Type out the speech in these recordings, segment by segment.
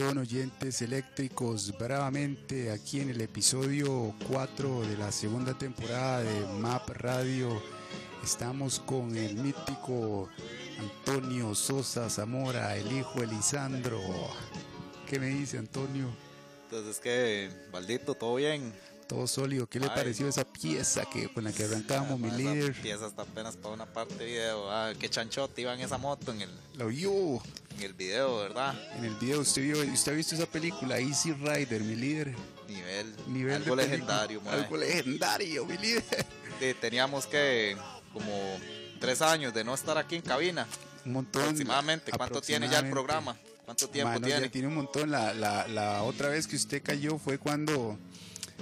Oyentes eléctricos, bravamente aquí en el episodio 4 de la segunda temporada de MAP Radio estamos con el mítico Antonio Sosa Zamora, el hijo Elisandro. ¿Qué me dice Antonio? Entonces, que maldito, todo bien. Todo sólido, ¿qué le Ay. pareció esa pieza que con la que arrancamos mi Esa líder? Pieza está apenas para una parte video. Ah, qué chanchote iba en esa moto en el, Lo vio en el video, ¿verdad? en el video, usted vio, usted ha visto esa película Easy Rider, mi líder. Nivel, Nivel algo de legendario. Algo legendario, mi líder. Sí, teníamos que como tres años de no estar aquí en cabina. Un montón. Aproximadamente. ¿Cuánto tiene ya el programa? ¿Cuánto tiempo Mano, tiene? Ya tiene un montón. La, la, la otra vez que usted cayó fue cuando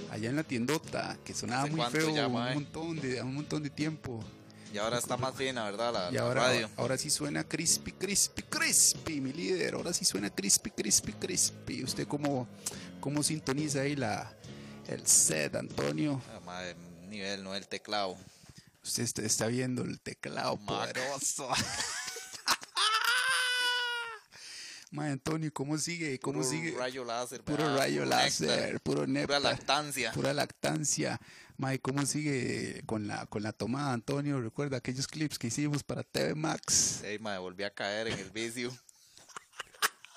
allá en la tiendota, que sonaba ¿Hace muy feo, ya, un montón de un montón de tiempo. Y ahora está más fina, ¿verdad? La, Y la ahora, radio. ahora sí suena crispy, crispy, crispy, mi líder. Ahora sí suena crispy, crispy, crispy. ¿Usted cómo, cómo sintoniza ahí la, el set, Antonio? Ah, nivel, no el teclado. Usted está, está viendo el teclado Mac. poderoso. Mae, Antonio, ¿cómo sigue? ¿Cómo Puro sigue? rayo láser. Puro ¿verdad? rayo Puro láser, néctar, puro Pura néctar, lactancia. pura lactancia. Mae, ¿cómo sigue con la, con la tomada, Antonio? Recuerda aquellos clips que hicimos para TV Max. Ey, mae, volví a caer en el vicio.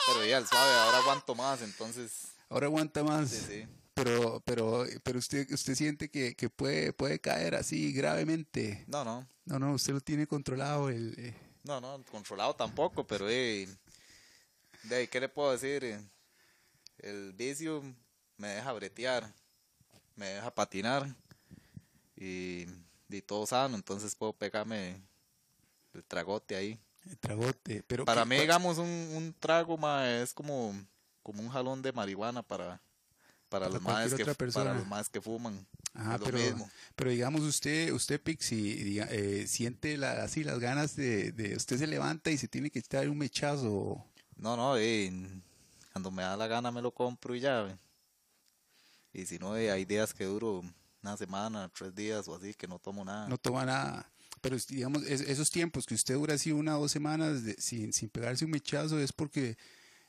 Pero ya, el suave, ahora aguanto más, entonces. Ahora aguanta más. Sí, sí. Pero, pero, pero usted, usted siente que, que puede, puede caer así gravemente. No, no. No, no, usted lo tiene controlado. El, eh, No, no, controlado tampoco, pero eh, de ahí, ¿qué le puedo decir? El vicio me deja bretear, me deja patinar y, y todo sano, entonces puedo pegarme el tragote ahí. el tragote. Pero Para ¿qué- mí, digamos, un, un trago ma, es como, como un jalón de marihuana para, para, Para los más que, para los más que fuman. Ajá, pero, mismo. pero digamos usted, usted diga- eh, siente la, así las ganas de, de, usted se levanta y se tiene que echar un mechazo. No, no, cuando me da la gana me lo compro y ya. Y si no, hay días que duro una semana, tres días o así, que no tomo nada. no toma nada. Pero digamos, es- esos tiempos que usted dura así una o dos semanas de- sin, sin pegarse un mechazo es porque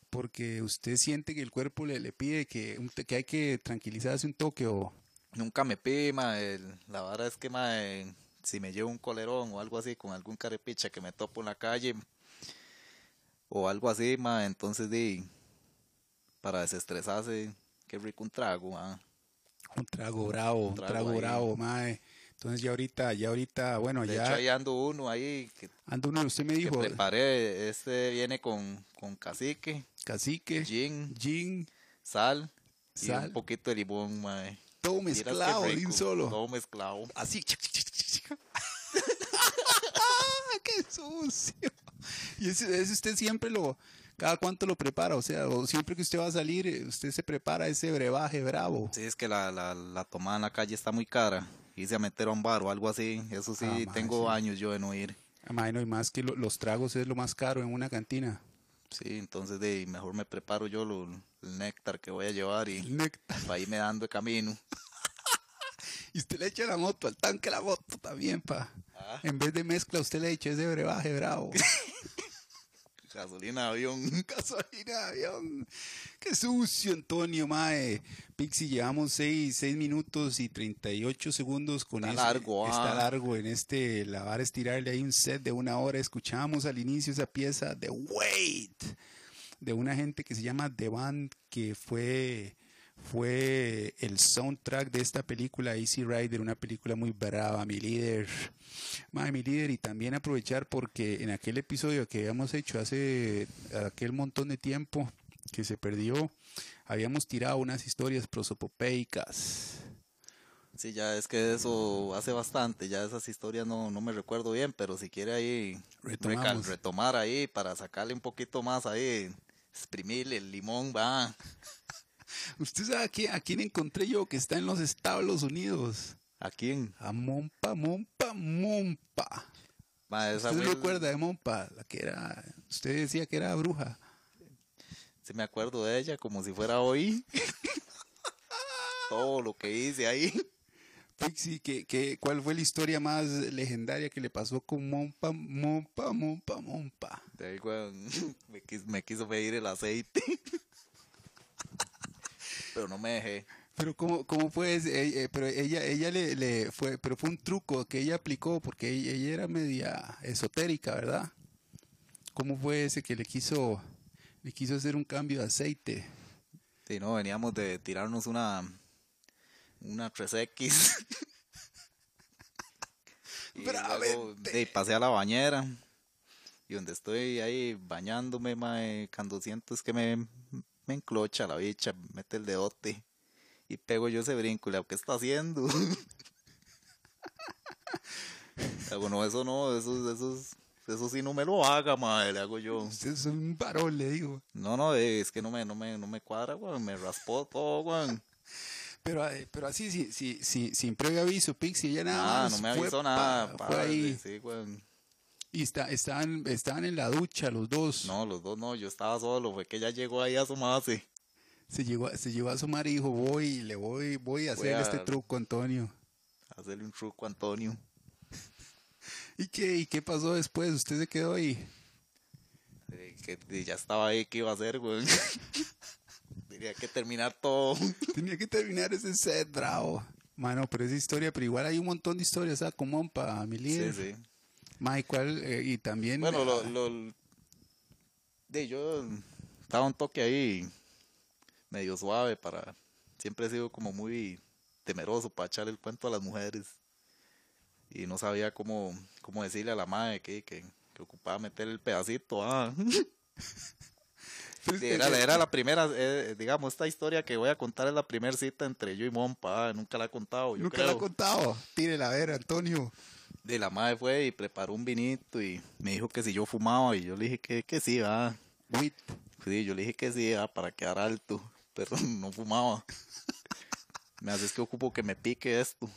porque usted siente que el cuerpo le, le pide que, que hay que tranquilizarse un toque o Nunca me pide, ma, el- la verdad es que ma, eh, si me llevo un colerón o algo así con algún carepicha que me topo en la calle o algo así, ma, entonces di, para desestresarse, qué rico un trago, ma. un trago bravo, un trago bravo, mae. Entonces ya ahorita, ya ahorita, bueno, De ya hecho, ahí ando uno ahí que, ando uno, usted me que dijo, preparé, este viene con, con cacique, cacique, gin, gin, sal, y Sal. un poquito de limón, mae. todo mezclado de un solo. Todo mezclado. Así. ¡Qué sucio! Y ese, ese usted siempre lo, cada cuánto lo prepara, o sea, o siempre que usted va a salir, eh, usted se prepara ese brebaje bravo. Sí, es que la, la, la tomada en la calle está muy cara. Hice a meter a un bar o algo así. Eso sí, Ah, tengo sí. años yo de no ir. Ay, no hay más que lo- los tragos es lo más caro en una cantina. Sí, entonces de mejor me preparo yo lo, el néctar que voy a llevar y El para irme dando de camino. Y usted le echa la moto, al tanque la moto también, pa. Ah. En vez de mezcla, usted le echa ese brebaje bravo. Gasolina de avión. Gasolina de avión. Qué sucio, Antonio, mae. Pixie, llevamos 6 minutos y 38 segundos con Está ese- largo, Está ah. largo en este lavar, estirarle ahí un set de una hora. Escuchamos al inicio esa pieza de Wait, de una gente que se llama The Band, que fue fue el soundtrack de esta película Easy Rider, una película muy brava, mi líder. Mae, mi líder, y también aprovechar porque en aquel episodio que habíamos hecho hace aquel montón de tiempo que se perdió, habíamos tirado unas historias prosopopeicas. Sí, ya es que eso hace bastante, ya esas historias no, no me recuerdo bien, pero si quiere ahí recal- retomar ahí para sacarle un poquito más ahí, exprimirle el limón, va. ¿Usted sabe a quién, a quién encontré yo que está en los Estados Unidos? ¿A quién? A Mompa, Mompa, Mompa. Ma, esa ¿Usted se recuerda de Mompa? La que era, usted decía que era bruja. Sí me acuerdo de ella como si fuera hoy. Todo lo que hice ahí. Pixie, ¿qué, qué, cuál fue la historia más legendaria que le pasó con Mompa, Mompa, Mompa, Mompa? De ahí, me quiso pedir el aceite. Pero no me dejé. Pero cómo, cómo fue ese? Eh, eh, pero ella, ella le, le fue, pero fue un truco que ella aplicó porque ella, ella era media esotérica, ¿verdad? ¿Cómo fue ese que le quiso, le quiso hacer un cambio de aceite? Sí, no, veníamos de tirarnos una una 3X. y luego, de, pasé a la bañera. Y donde estoy ahí bañándome, mae, cuando siento es que me, me enclocha la bicha, mete el dedote. Y pego yo ese brinco, le digo, ¿qué está haciendo? Le no, eso no, eso, eso, eso sí no me lo haga, mae, le hago yo. Usted es un varón, le digo. No, no, eh, es que no me, no me, no me cuadra, weón, me raspó todo, weón. Pero, eh, pero así, sí, sí, sí, sin previo aviso, Pixie, ella nada Ah, no me avisó pa- nada. fue padre, ahí. Sí, weón. Y está, estaban, estaban en la ducha los dos. No, los dos no, yo estaba solo, fue que ella llegó ahí a asomarse. Se llegó, se llevó a sumar y dijo, voy, le voy, voy a Voy hacer a- este truco, Antonio. hacerle un truco Antonio. ¿Y qué, ¿Y qué pasó después? ¿Usted se quedó ahí? Eh, que ya estaba ahí, ¿qué iba a hacer, weón? Tenía que terminar todo. Tenía que terminar ese set, bravo. Mano, pero esa historia, pero igual hay un montón de historias, ¿sabes? Como para mi Sí, líder. sí. Ma, ¿y cuál? Eh, y también... Bueno, lo, ah, lo, de yo estaba un toque ahí medio suave para, siempre he sido como muy temeroso para echarle el cuento a las mujeres. Y no sabía cómo, cómo decirle a la madre que, que, que ocupaba meter el pedacito. Ah. pues, era, era la primera, eh, digamos, esta historia que voy a contar es la primera cita entre yo y Mompa. nunca la he contado, yo Nunca creo. lo ha contado. Tire la ver, Antonio. De la madre fue y preparó un vinito y me dijo que si yo fumaba y yo le dije que, que sí, va. Sí, yo le dije que sí, ah, para quedar alto, pero no fumaba. me hace es que ocupo que me pique esto.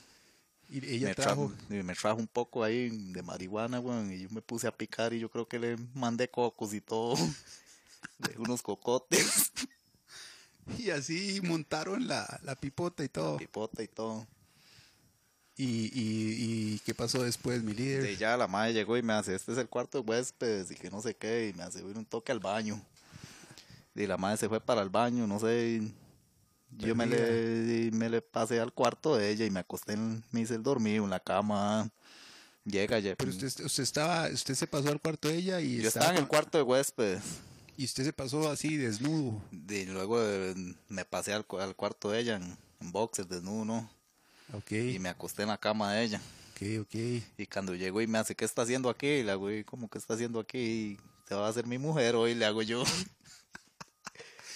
Y ella me, trajo... me trajo un poco ahí de marihuana, weón, y yo me puse a picar y yo creo que le mandé cocos y todo. De unos cocotes, Y así montaron la, la pipota y todo. pipota y todo. Y, y, y qué pasó después, mi líder? Y ya la madre llegó y me hace, este es el cuarto de huéspedes y que no sé qué, y me hace ir un toque al baño. Y la madre se fue para el baño, no sé, yo me le, me le pasé al cuarto de ella y me acosté, en, me hice el dormido en la cama. Llega, ya, Pero usted, usted estaba, usted se pasó al cuarto de ella y yo estaba en el cuarto de huéspedes. y usted se pasó así desnudo. Y luego eh, me pasé al, al cuarto de ella en, en boxer, desnudo, ¿no? Ok, Y me acosté en la cama de ella. ok, ok. Y cuando llego y me hace, ¿qué está haciendo aquí? Y le hago, "¿Y ¿cómo que está haciendo aquí? Y te va a hacer mi mujer hoy, le hago yo.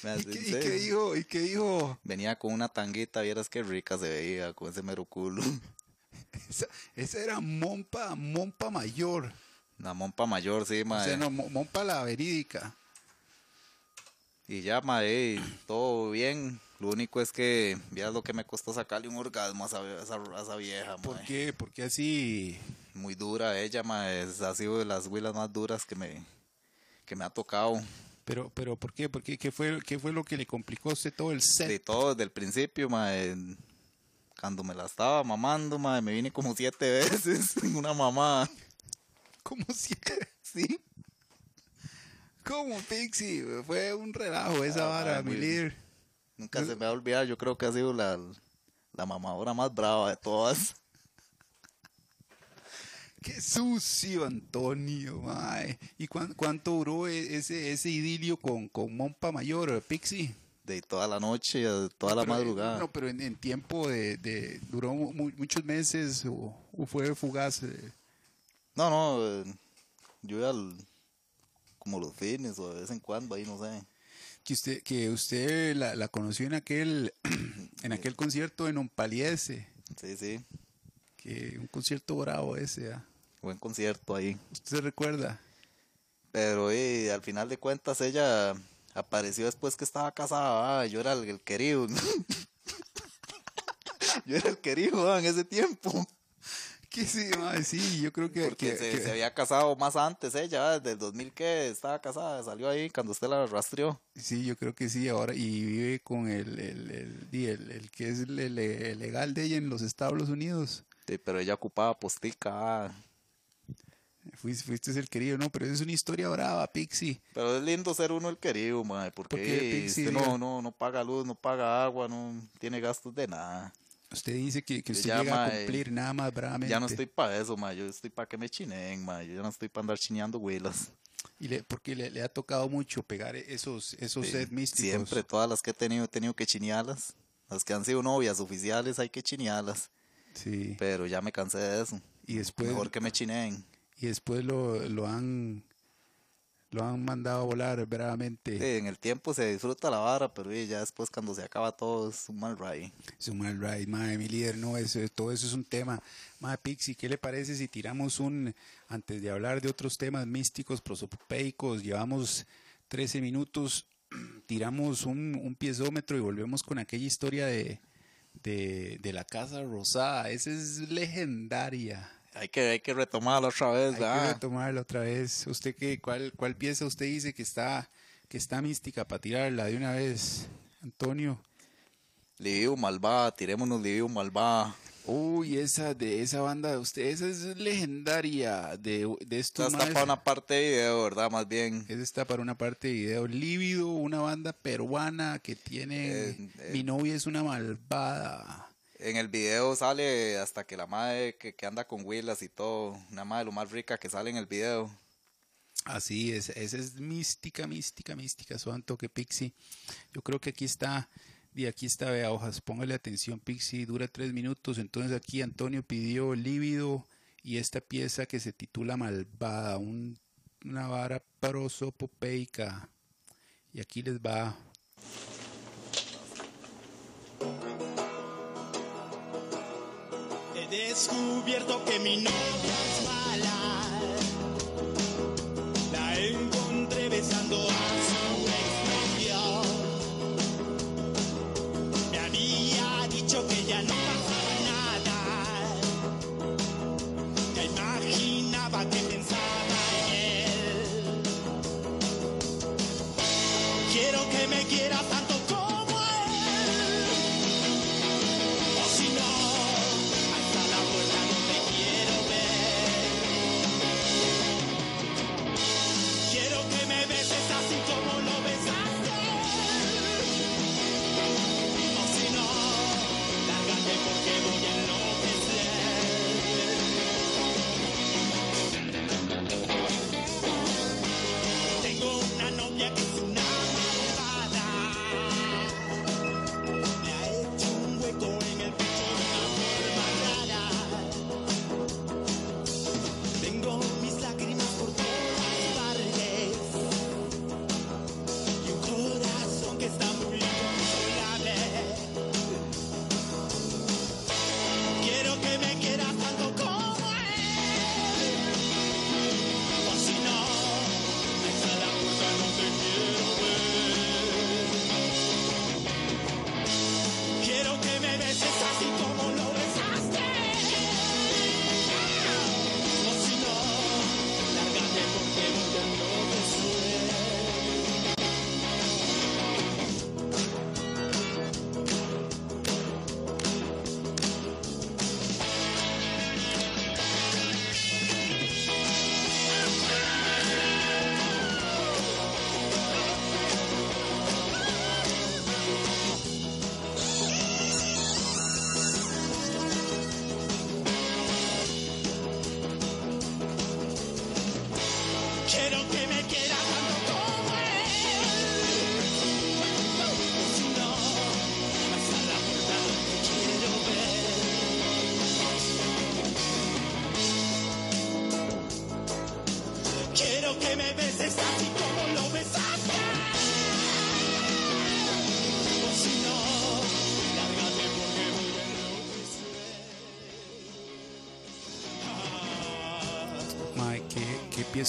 Me ¿Y qué, dijo? ¿Y qué dijo? Venía con una tanguita, vieras qué rica se veía con ese mero culo. Esa, esa era Mompa, Mompa mayor. Una mompa mayor, sí, O sea, no, Mo- Mompa la verídica. Y ya, mae, todo bien. Lo único es que, vieras lo que me costó sacarle un orgasmo a esa, a vieja, ¿Por mae. qué? Porque así... Muy dura ella, mae. Es- Ha sido de las huilas más duras que me, que me ha tocado. Pero, pero, ¿por qué? ¿Por qué? ¿Qué fue, qué fue lo que le complicó a usted todo el set? de todo desde el principio, mae. Cuando me la estaba mamando, mae, me vine como siete veces en una mamá. ¿Cómo si? Sí. ¿Cómo, Pixie? Fue un relajo esa Ah, vara, mi líder. Nunca se me va a olvidar, yo creo que ha sido la, la mamadora más brava de todas. Qué sucio, Antonio, mae. ¿Y cuán- cuánto duró e- ese, ese idilio con, con Mompa Mayor, Pixie? de toda la noche, eh, toda la Pero, eh, madrugada. No, pero en, en tiempo de, de- duró mu- muchos meses o, o fue fugaz. eh. No, no, eh, yo iba al, como los fines o de vez en cuando, ahí no sé. Que usted que usted la, la conoció en aquel en aquel concierto en Ompaliese, Sí, sí, que un concierto bravo ese, ¿ah? buen concierto ahí. ¿Usted se recuerda? Pero eh, al final de cuentas ella apareció después que estaba casada, yo era el, el querido. yo era el querido en ese tiempo. Que sí, sí, yo creo que, Porque que- se, que- se había casado más antes ella, desde el 2000 que estaba casada, salió ahí cuando usted la rastreó. sí, yo creo que sí, ahora y vive con el el, el, di, el- el que es el, legal de ella en los Estados Unidos. Sí, pero ella ocupaba postica. ah. Fuiste, fuiste el querido, no, pero es una historia brava, Pixie. Pero es lindo ser uno el querido, mae, porque ¿Por qué, Pixie, no, no, no paga luz, no paga agua, no tiene gastos de nada. Usted dice que, usted llega a cumplir nada más bravamente. Ya no estoy para eso, mae, yo estoy para que me chineen, mae, yo ya no estoy para andar chineando huilas. Y le, porque le, le ha tocado mucho pegar esos, esos Sí, set místicos. Siempre, todas las que he tenido, he tenido que chinearlas. Las que han sido novias oficiales hay que chinearlas. Sí. Pero ya me cansé de eso. Y después, Mejor que me chineen. y después lo, lo han lo han mandado a volar bravamente. Sí, en el tiempo se disfruta la vara, pero ya después cuando se acaba todo es un mal ride. Es un mal ride, madre, mi líder, no, eso, todo eso es un tema. Madre Pixie, ¿qué le parece si tiramos un, antes de hablar de otros temas místicos, prosopopeicos, llevamos 13 minutos, tiramos un, un piezómetro y volvemos con aquella historia de, de, de la Casa Rosada? Esa es legendaria. Hay que, hay que retomarlo otra vez, Hay que ¿verdad? retomarla otra vez. ¿Usted qué, cuál, cuál pieza usted dice que está, que está mística para tirarla de una vez, Antonio? Liviu Malvada, tirémonos Liviu Malvada. Uy, esa de esa banda de usted, esa es legendaria de, de Esta estos está maes. para una parte de video, ¿verdad? Más bien. Esa está para una parte de video. Lívido, una banda peruana que tiene. Eh, eh. Mi novia es una malvada. En el video sale hasta que la madre que, que anda con Willas y todo, una madre lo más rica que sale en el video. Así es, esa es mística, mística, mística, son toque Pixie. Yo creo que aquí está, y aquí está, vea hojas, póngale atención Pixie, dura tres minutos, entonces aquí Antonio pidió lívido y esta pieza que se titula Malvada, un- una vara prosopopeica. Y aquí les va. Descubierto que mi novia es mala.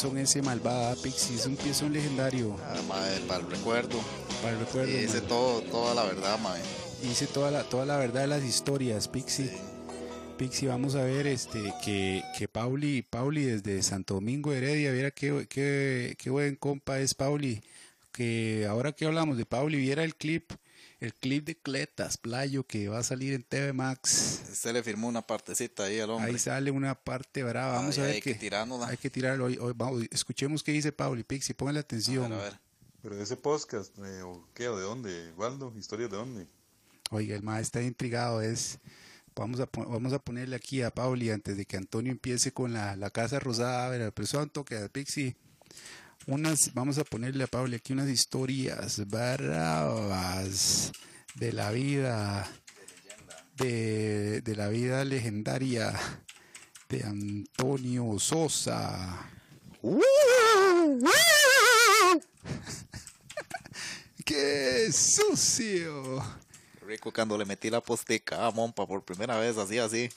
Piezón ese malvada Pixie. Es un piezón legendario. Ah, mae, para el recuerdo. Para el recuerdo. Y dice todo, toda la verdad, mae. Dice toda la, toda la verdad de las historias, Pixie. Pixie, vamos a ver este que, que Pauli, Pauli desde Santo Domingo Heredia, viera qué, qué, qué buen compa es Pauli. Que ahora que hablamos de Pauli, viera el clip, el clip de Cletas, Playo, que va a salir en TV Max. Se le firmó una partecita ahí al hombre. Ahí sale una parte brava. Vamos Ay, a ver hay qué. que tirárnosla. Hay que tirarlo. Hoy, hoy, vamos, escuchemos qué dice Pauli. Pixie, póngale A atención. ver, a ver. Pero ese podcast, eh, ¿o qué? ¿O de dónde? ¿Waldo? ¿Historias de dónde? Oiga, el maestro está intrigado. Es, vamos, a, pon- vamos a ponerle aquí a Pauli antes de que Antonio empiece con la, la Casa Rosada. A ver, pero eso toque a Pixie. Unas, vamos a ponerle a Pauli aquí unas historias bravas de la vida, de, de la vida legendaria de Antonio Sosa. ¡Qué sucio! Rico cuando le metí la postica a Mompa por primera vez, así, así.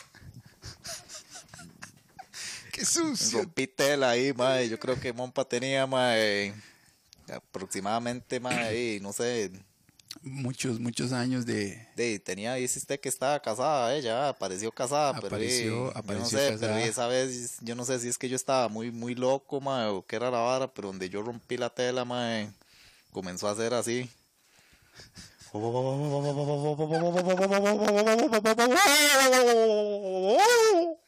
¡Qué sucio! Rompí tela ahí, mae. Yo creo que Mompa tenía, mae, aproximadamente, mae, ahí, no sé, Muchos, muchos años de... de, tenía, dice usted que estaba casada, ella apareció casada, pero Apareció- yo no apareció sé, casada. pero esa vez, yo no sé si es que yo estaba muy, muy loco, mae, o qué era la vara, pero donde yo rompí la tela, mae, comenzó a hacer así.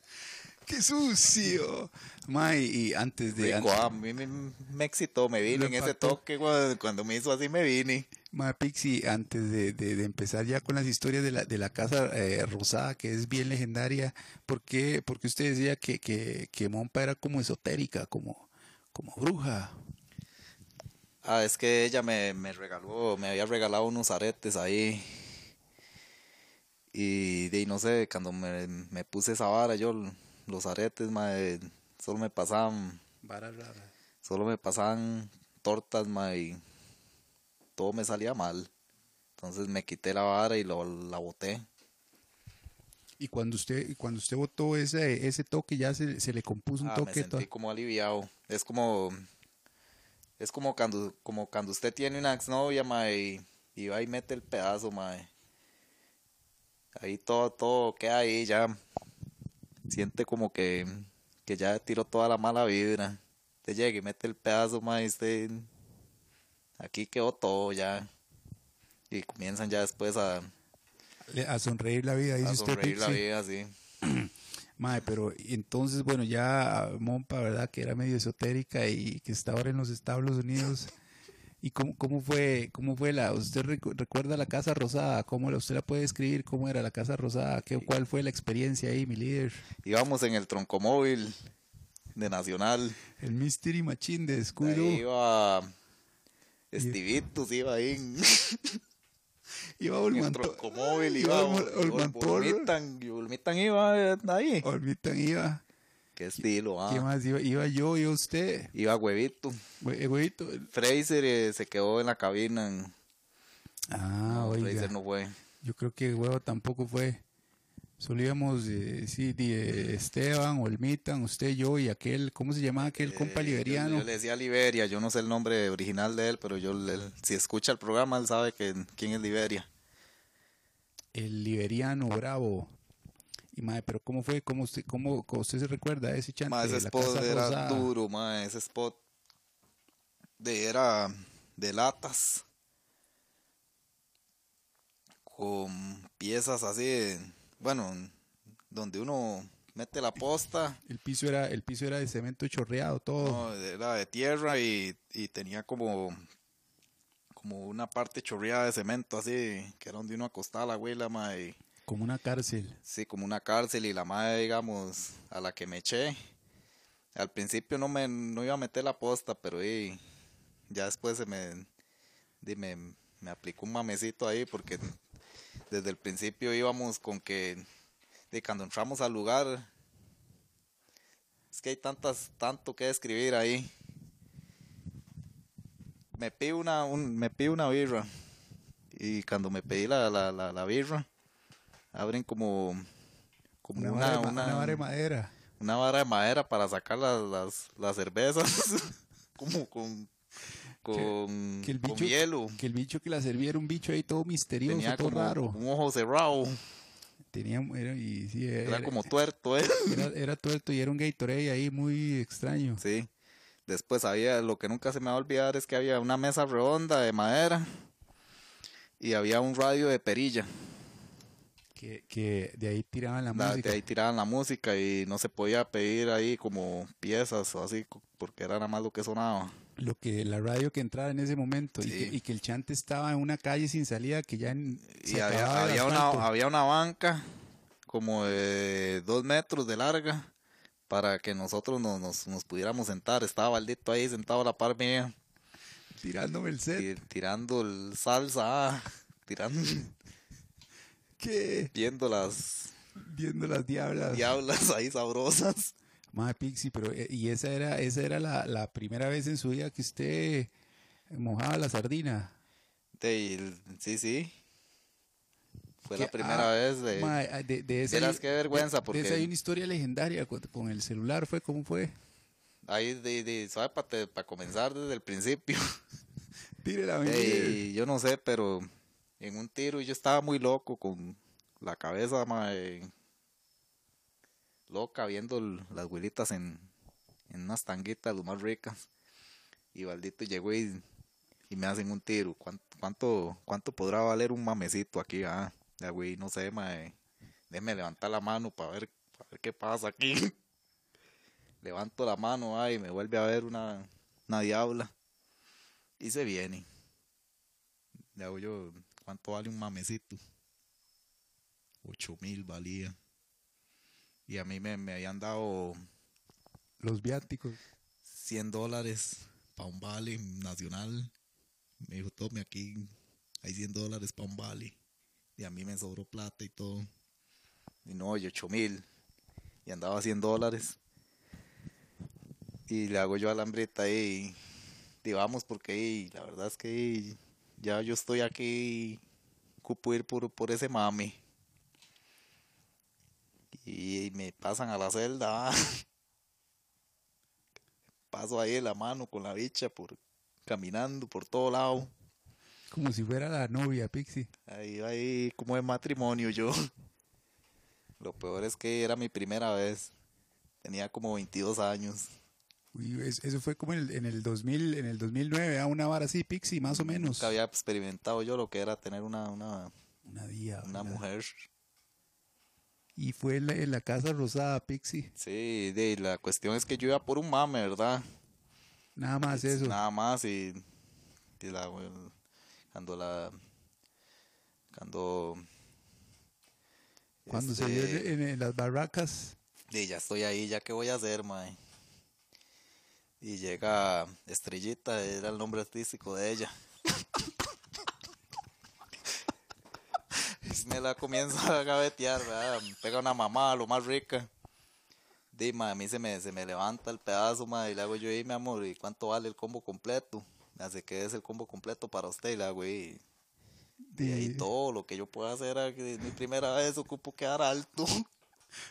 ¡Qué sucio! Mae, y antes de... Rico, a mí me, me excitó, me vine en ese toque, güey, cuando me hizo así me vine. Mae, Pixie, antes de, de- de empezar ya con las historias de la, de la Casa eh, Rosada, que es bien legendaria, ¿por qué, por qué usted decía que, que, que Mompa era como esotérica, como, como bruja? Ah, es que ella me, me regaló, me había regalado unos aretes ahí. Y de no sé, cuando me, me puse esa vara, yo los aretes, mae, solo me pasaban, Vara rara. solo me pasaban tortas, mae, y todo me salía mal. Entonces me quité la vara y lo, la boté. Y cuando usted, cuando usted votó ese, ese toque, ya se, se le compuso un Ah, me toque. sentí to- como aliviado. Es como, es como cuando, como cuando usted tiene una exnovia, mae, y, y va y mete el pedazo, mae. Ahí todo, todo queda ahí ya. Siente como que, que ya tiró toda la mala vibra. Usted llega y mete el pedazo, usted, aquí quedó todo ya. Y comienzan ya después a, a sonreír la vida, dice a usted, sonreír la vida así. Mae, pero entonces, bueno, ya Mompa, ¿verdad? Que era medio esotérica y que está ahora en los Estados Unidos. ¿Y cómo, cómo fue, cómo fue la, usted recu- recuerda la Casa Rosada? ¿Cómo la, usted la puede describir? ¿Cómo era la Casa Rosada? ¿Qué, ¿Cuál fue la experiencia ahí, mi líder? Íbamos en el troncomóvil de Nacional. El Mystery Machine de Descuido. Ahí iba Estivitus, iba ahí en, Iba Olmanto- troncomóvil, iba iba Ol- Olmantorro. Olmitan, Olmitan iba ahí. Olmitan iba. Qué estilo, ¿Qué ah. más? Iba, iba yo, iba usted. Iba Huevito. Hue- huevito. Fraser eh, se quedó en la cabina. en- Ah, no, oiga. Fraser no fue. Yo creo que huevo tampoco fue. Solo íbamos, eh, sí, eh, Esteban, Olmitan, usted, yo y aquel, ¿cómo se llamaba aquel compa Eh, yo- liberiano? Yo, le decía Liberia, yo no sé el nombre original de él, pero yo si escucha el programa, él sabe que, quién es Liberia. El liberiano bravo. Y madre, pero ¿cómo fue? ¿Cómo usted, cómo, cómo usted se recuerda ese chante? Ese spot Casa era Rosada? duro, ma, ese spot de, era de latas con piezas así, bueno, donde uno mete la posta, El piso era, el piso era de cemento chorreado, todo. no, era de tierra y, y tenía como como una parte chorreada de cemento así, que era donde uno acostaba la abuela, Como una cárcel. Sí, como una cárcel y la madre, digamos, a la que me eché. Al principio no me no iba a meter la posta, pero eh, ya después se me, di, me, aplicó un mamecito ahí porque desde el principio íbamos con que de cuando entramos al lugar es que hay tantas tanto que escribir ahí. me pedí una, un- me pedí una birra. Y cuando me pedí la, la, la, la birra, abren como, como Una, una, vara de ma- una, una vara de madera. una vara de madera para sacar las, las, las cervezas. como con, con, que el con bicho- hielo. Que el bicho que la servía era un bicho ahí todo misterioso, Tenía todo como raro. un ojo cerrado. Tenía, era, y, sí, Era como tuerto, ¿eh? era, era tuerto y era un Gatorade ahí muy extraño. Sí. Después había, lo que nunca se me va a olvidar es que había una mesa redonda de madera y había un radio de perilla. Que, que de ahí tiraban la, La- música. de ahí tiraban la música y no se podía pedir ahí como piezas o así, porque era nada más lo que sonaba. Lo que la radio que entraba en ese momento y, Sí. que, y que el chante estaba en una calle sin salida que ya en- Y había, había, una, había una banca como de dos metros de larga para que nosotros nos, nos, nos pudiéramos sentar. Estaba Baldito ahí sentado a la par mía, tirándome el set. ti- tirando el salsa, ah, tirando, ¿Qué? viendo las Viendo las diablas. diablas ahí sabrosas. Madre Pixie, pero eh, y esa era, esa era la, la primera vez en su vida que usted mojaba la sardina. De, sí, sí. Fue Que- la primera ah, vez de... Ah, de, de esa vergüenza, de- porque- De esa hay una historia legendaria con, con el celular, ¿fue? ¿Cómo fue? Ahí, de, de, ¿sabe? Para comenzar desde el principio. Tírela, Ey, yo no sé, pero en un tiro yo estaba muy loco con la cabeza mae, loca viendo las huilitas en, en unas tanguitas lo más ricas. Y Baldito llegó y, y me hacen un tiro. ¿Cuánto, cuánto, cuánto podrá valer un mamecito aquí? Ah, ya, güey, no sé, mae. Déjeme levantar la mano para ver, pa' ver qué pasa aquí. Levanto la mano, ay, me vuelve a ver una, una diabla. Y se viene. Hago yo, ¿cuánto vale un mamecito? Ocho mil valía. Y a mí me, me habían dado Los viáticos. 100 dólares para un vale nacional. Me dijo, tome aquí, hay 100 dólares para un vale. Y a mí me sobró plata y todo. Y no, y 8 mil. Y andaba 100 dólares. Y le hago yo a la hambrita ahí. Y vamos porque ahí, la verdad es que ahí, ya yo estoy aquí. Cupo ir por, por ese mami. Y me pasan a la celda. ah. Paso ahí la mano con la bicha por caminando por todo lado. Como si fuera la novia, Pixie. Ahí, ahí, como de matrimonio yo. Lo peor es que era mi primera vez. Tenía como 22 años. Uy, eso fue como en el, en el 2000, en el 2009, a una vara así, Pixie, más o menos. Nunca había experimentado yo lo que era tener una, una, Una diabla. una mujer. Y fue en la, en la casa rosada, Pixie. Sí, de, la cuestión es que yo iba por un mame, ¿verdad? Nada más eso. Nada más y, y la, cuando la... Cuando... Cuando se este, vio en, en las barracas, Y ya estoy ahí, ya qué voy a hacer, mae. Y llega Estrellita, era el nombre artístico de ella. Y me la comienza a gavetear, ¿verdad? Me pega una mamá, lo más rica. Dime, a mí se me, se me levanta el pedazo, mae, y le hago yo ahí, mi amor, ¿y cuánto vale el combo completo? Hace que es el combo completo para usted, y le hago ahí. Y ahí de todo lo que yo pueda hacer, ah, que es mi primera vez, ocupo quedar alto.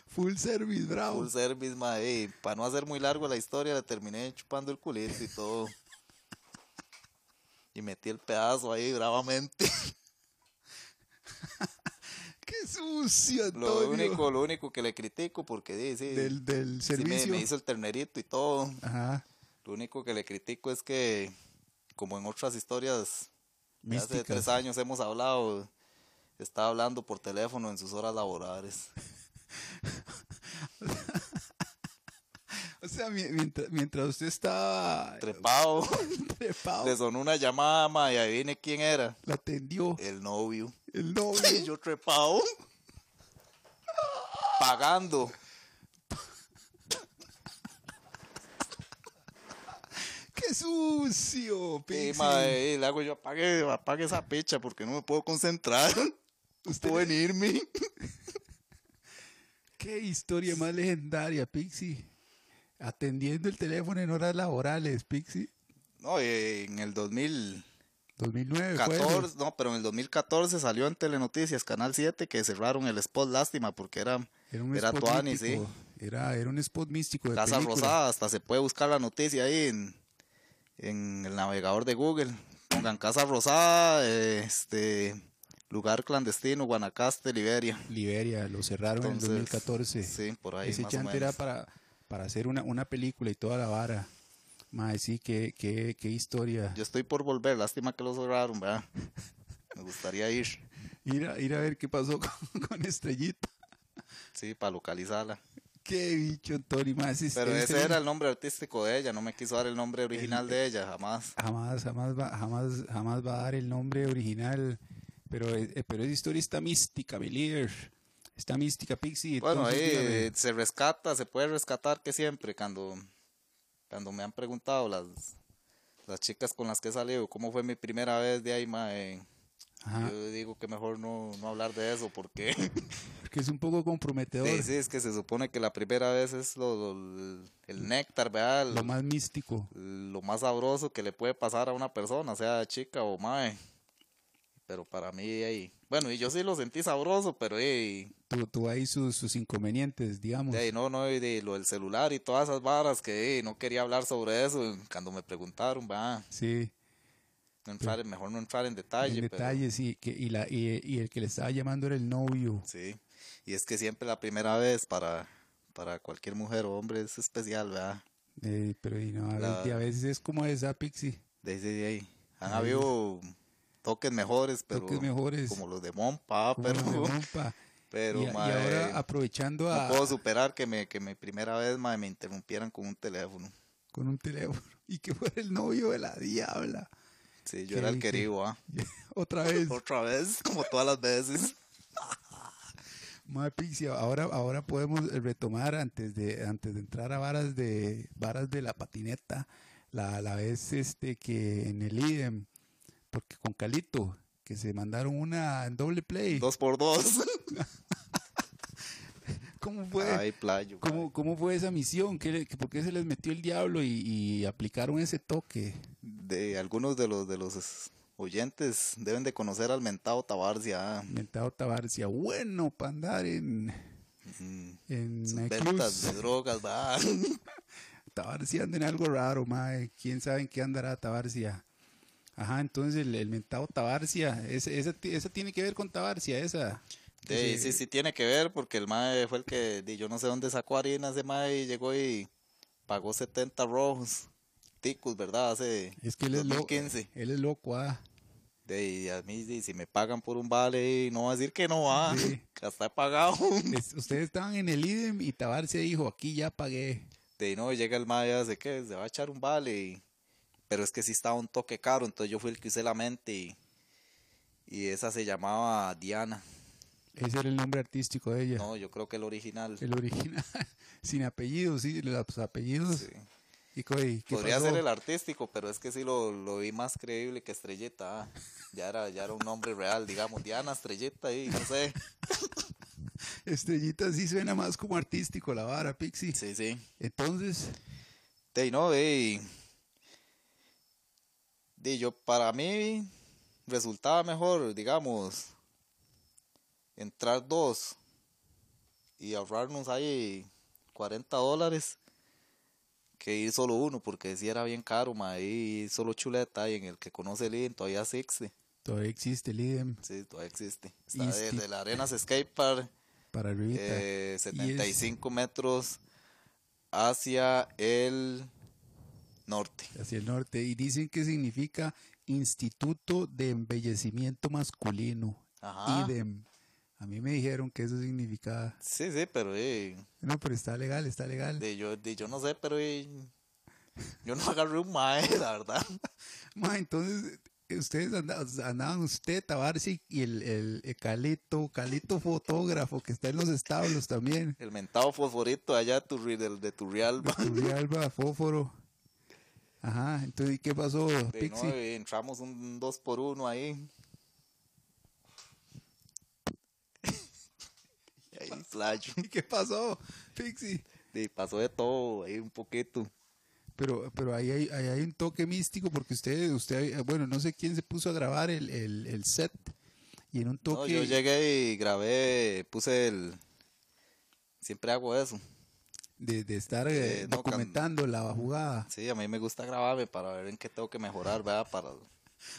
Full service, bravo. Full service, mae. Para no hacer muy largo la historia, le terminé chupando el culito y todo. Y metí el pedazo ahí bravamente. Qué sucio, Lo Antonio. único, lo único que le critico, porque sí, sí, del, del sí servicio. me hizo el ternerito y todo. Ajá. Lo único que le critico es que, como en otras historias hace tres años hemos hablado, estaba hablando por teléfono en sus horas laborales. O sea, mi- mientras, mientras usted estaba Trepado. trepado, Le sonó una llamada, ma, y adivine quién era. la atendió El novio. el Y novio. yo trepado. Pagando. ¡Qué sucio, Y Pixie! mae, le hago yo apague, apague esa picha porque no me puedo concentrar. Usted- Puedo venirme. ¡Qué historia más legendaria, Pixie! Atendiendo el teléfono en horas laborales, Pixie. No, eh, en el 2014, 2009 fue. no, pero en el 2014 salió en Telenoticias, Canal 7, que cerraron el spot, lástima, porque era Era un Era spot Tuani, místico. Era, era un spot místico de Casa película. Rosada, hasta se puede buscar la noticia ahí en, en el navegador de Google. Pongan Casa Rosada, este lugar clandestino, Guanacaste, Liberia. Liberia, lo cerraron Entonces, en 2014. Sí, por ahí Ese más o chante era para, para hacer una, una película y toda la vara. Mae, sí, qué, qué, qué historia. Yo estoy por volver, lástima que lo cerraron, ¿verdad? Me gustaría ir, Ir a, ir a ver qué pasó con, con Estrellita. sí, para localizarla. Qué bicho, Tony. Más Pero ese ese era el nombre artístico de ella, no me quiso dar el nombre original de ella, jamás. Jamás, jamás va, jamás, jamás va a dar el nombre original. Pero, eh, pero esa historia está mística, líder. Está mística, Pixie. Bueno, ahí eh, se rescata, se puede rescatar que siempre cuando, cuando me han preguntado las, las chicas con las que he salido, cómo fue mi primera vez de ahí, mae, Ajá, yo digo que mejor no, no hablar de eso porque porque es un poco comprometedor. sí, sí, es que se supone que la primera vez es lo, lo- el néctar, ¿verdad? Lo más místico. lo más sabroso que le puede pasar a una persona, sea chica o mae. Pero para mí, ey, bueno, y yo sí lo sentí sabroso, pero ey, Tu- Tuvo ahí sus, sus inconvenientes, digamos. de ahí, no, no, y de lo del celular y todas esas varas que no quería hablar sobre eso cuando me preguntaron, va, Sí, no entrar, en- mejor no entrar en detalle. en pero detalle, sí. Que, y, la, y, y el que le estaba llamando era el novio. sí, y es que siempre la primera vez para, para cualquier mujer o hombre es especial, ¿verdad? Eh, pero y no, a, La- a veces es como esa Pixie. De ahí, de ahí. Han habido toques mejores, pero Toques mejores. como los de Mompa, como pero, los de Mompa. pero y, y ahora aprovechando a, No puedo superar que me, que mi primera vez mae, me interrumpieran con un teléfono. con un teléfono y que fuera el novio de la diabla. Sí, yo era el querido, ¿ah? Otra vez. Otra vez, como todas las veces. Mae Pixie, ahora, ahora podemos retomar antes de, antes de entrar a varas de varas de la patineta, la, la vez este que en el IDEM, porque con Calito, que se mandaron una en doble play. Dos por dos. ¿Cómo fue? Ay, playo. ¿Cómo, ¿Cómo fue esa misión? ¿Qué ¿Por qué se les metió el diablo y, y aplicaron ese toque? De algunos de los, de los oyentes deben de conocer al mentado Tabarcia. ah. Mentado Tabarcia, bueno para andar en, en sus ventas de drogas, va. Tabarcia anda en algo raro, mae. ¿Quién sabe en qué andará Tabarcia? Ajá, entonces el, el mentado Tabarcia, ese- esa, esa tiene que ver con Tabarcia, esa. Ese- sí, sí tiene que ver porque el mae fue el que, yo no sé dónde sacó harina ese mae y llegó y pagó 70 rojos. Ticos, ¿verdad? Hace Es que él es loco. 2015. Él es loco, ah. De, y a mí, si me pagan por un vale, no va a decir que no va. Sí. Que he pagado. Es- ustedes estaban en el IDEM y Tabarcia dijo, aquí ya pagué. De no, llega el mae y hace que se va a echar un vale. y- pero es que sí estaba un toque caro, entonces yo fui el que usé la mente y, y esa se llamaba Diana. Ese era el nombre artístico de ella. No, yo creo que el original. El original, sin apellidos, sí, los apellidos. Sí. Y, ¿qué Podría pasó? ser el artístico, pero es que sí lo, lo vi más creíble que Estrellita. ah. Ya era, ya era un nombre real, digamos, Diana Estrellita y no sé. Estrellita sí suena más como artístico la vara, Pixie. Sí, sí. Entonces, ahí, no, de, yo, para mí resultaba mejor, digamos, entrar dos y ahorrarnos ahí 40 dólares que ir solo uno, porque si era bien caro, ma, ahí solo chuleta y en el que conoce el IN todavía existe, todavía existe el IDEM sí, todavía existe. Está desde la Arenas Skate Park, para arribita. eh, es- 75 metros hacia el norte. hacia el norte. Y dicen que significa Instituto de Embellecimiento Masculino. Ajá. IDEM. A mí me dijeron que eso significaba. Sí, sí, pero eh, No, pero está legal, está legal. de, yo, de, yo no sé, pero eh, yo no agarré un mae, la verdad. Ma, entonces, ustedes andaban, andaban usted, Tabarsi y el, el, el Calito, Calito fotógrafo que está en los establos también. El mentado fosforito allá de tu, del, de. Turrialba, Fósforo. Ajá, entonces, ¿y qué pasó, De, no, Pixie? entramos un 2 por 1 ahí. y ahí flash. ¿Y qué pasó, Pixie? Y pasó de todo ahí un poquito. Pero, pero ahí hay, ahí hay un toque místico porque usted, usted, bueno, no sé quién se puso a grabar el, el, el set y en un No, toque yo llegué y grabé, puse el... Siempre hago eso. De, de estar eh, no, documentando la jugada. Sí, a mí me gusta grabarme para ver en qué tengo que mejorar, ¿verdad? Para,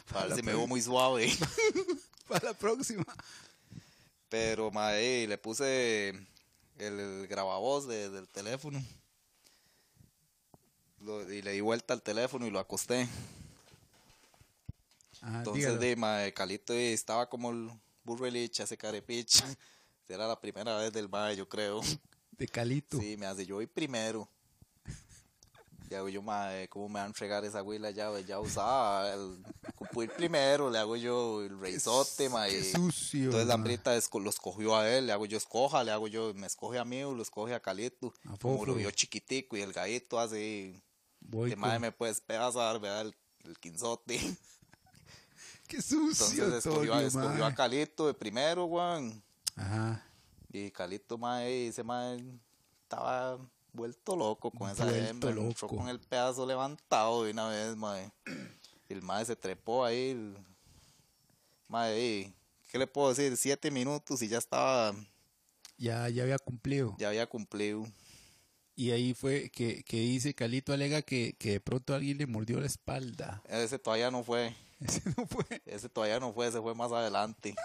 para ver la si me veo muy suave. Para la próxima. Pero, mae, le puse el, el grabavoz de- del teléfono. Lo- y le di vuelta al teléfono y lo acosté. Ajá, Entonces, de, mae, Calito estaba como el burro de leche, ese carepicha. Era la primera vez del mae, yo creo. De Calito. Sí, me hace, yo voy primero. Y hago yo, mae, ¿cómo me van a entregar esa huila ya? Ya usaba, el, ocupo ir primero, le hago yo el reizote, mae. Qué sucio. Entonces la hambrita lo escogió a él, le hago yo escoja, le hago yo, me escoge a mí o lo escoge a Calito. A Como lo vio chiquitico y el gallito así, Voy de con- madre me puedes pedazar, ¿verdad? El, el quinzote. Qué sucio, Entonces escogió, a- Antonio, escogió a. Calito de primero, weón. Ajá. Y Calito, mae, ese mae estaba vuelto loco con esa hembra. Entró con el pedazo levantado de una vez, mae. Y el mae se trepó ahí. El... Mae, ¿qué le puedo decir? Siete minutos y ya estaba, Ya, ya había cumplido. ya había cumplido. Y ahí fue que, que dice Calito alega que, que de pronto alguien le mordió la espalda. Ese todavía no fue, Ese no fue. ese todavía no fue, ese fue más adelante.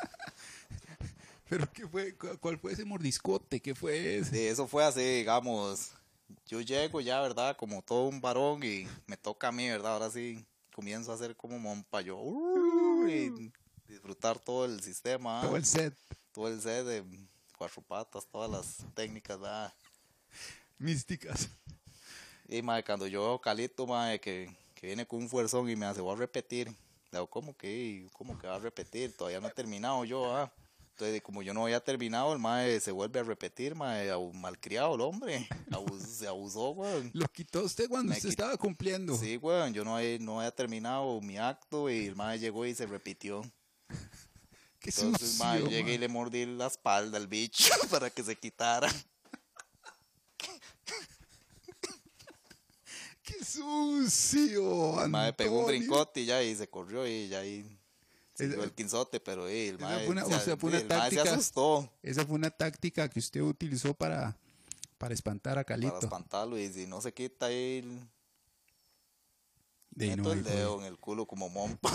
¿Pero qué fue? ¿Cu- ¿Cuál fue ese mordiscote? ¿Qué fue ese? Sí, eso fue así, digamos, yo llego ya, ¿verdad? Como todo un varón y me toca a mí, ¿verdad? Ahora sí comienzo a hacer como mompa yo. uh, y disfrutar todo el sistema, Todo el set. todo el set de cuatro patas, todas las técnicas, ¿verdad? Místicas. Y, madre, cuando yo Calito, madre, que, que viene con un fuerzón y me hace, voy a repetir. Le digo, ¿cómo que? ¿Cómo que va a repetir? Todavía no he terminado yo, ah. Entonces, como yo no había terminado, el mae se vuelve a repetir, mae, malcriado el hombre. Abus- se abusó, weón. Lo quitó usted cuando Me usted quit- estaba cumpliendo. Sí, weón, yo no, he- no había terminado mi acto y el mae llegó y se repitió. Qué Entonces, sucio, mae, llegué y le mordí la espalda al bicho para que se quitara. Qué sucio. El mae pegó un Antonio. brincote y ya y se corrió y ya ahí Esa- el quinzote, pero eh, el mae, fue una- se, o sea, fue una el mae se táctica asustó Esa fue una táctica que usted utilizó para, para espantar a para Calito. espantarlo y si no se quita ahí, el- De no, el dedo en el culo como mompa.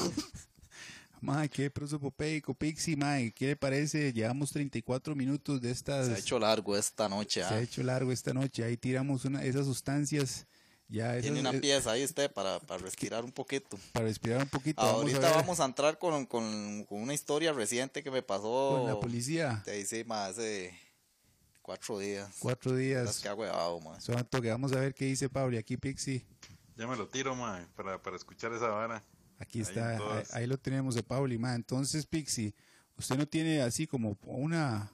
Mae, qué prosopopeico, Pixie, mae, ¿qué le parece? Llevamos 34 minutos de estas... Se ha hecho largo esta noche. se ah. ha hecho largo esta noche. Ahí tiramos una, esas sustancias. Ya Tiene una eh, pieza ahí usted para, para respirar un poquito. para respirar un poquito. Ahorita vamos a ver vamos a entrar con, con, con una historia reciente que me pasó. con la policía. Te dice más hace cuatro días. Cuatro Las días. que huevado, man. Suave que vamos a ver qué dice Pablo. Y aquí Pixie. Ya me lo tiro, mae, para, para escuchar esa vara. Aquí Ahí está, ahí, lo tenemos de Pauli, ma. Entonces, Pixie, usted no tiene así como una...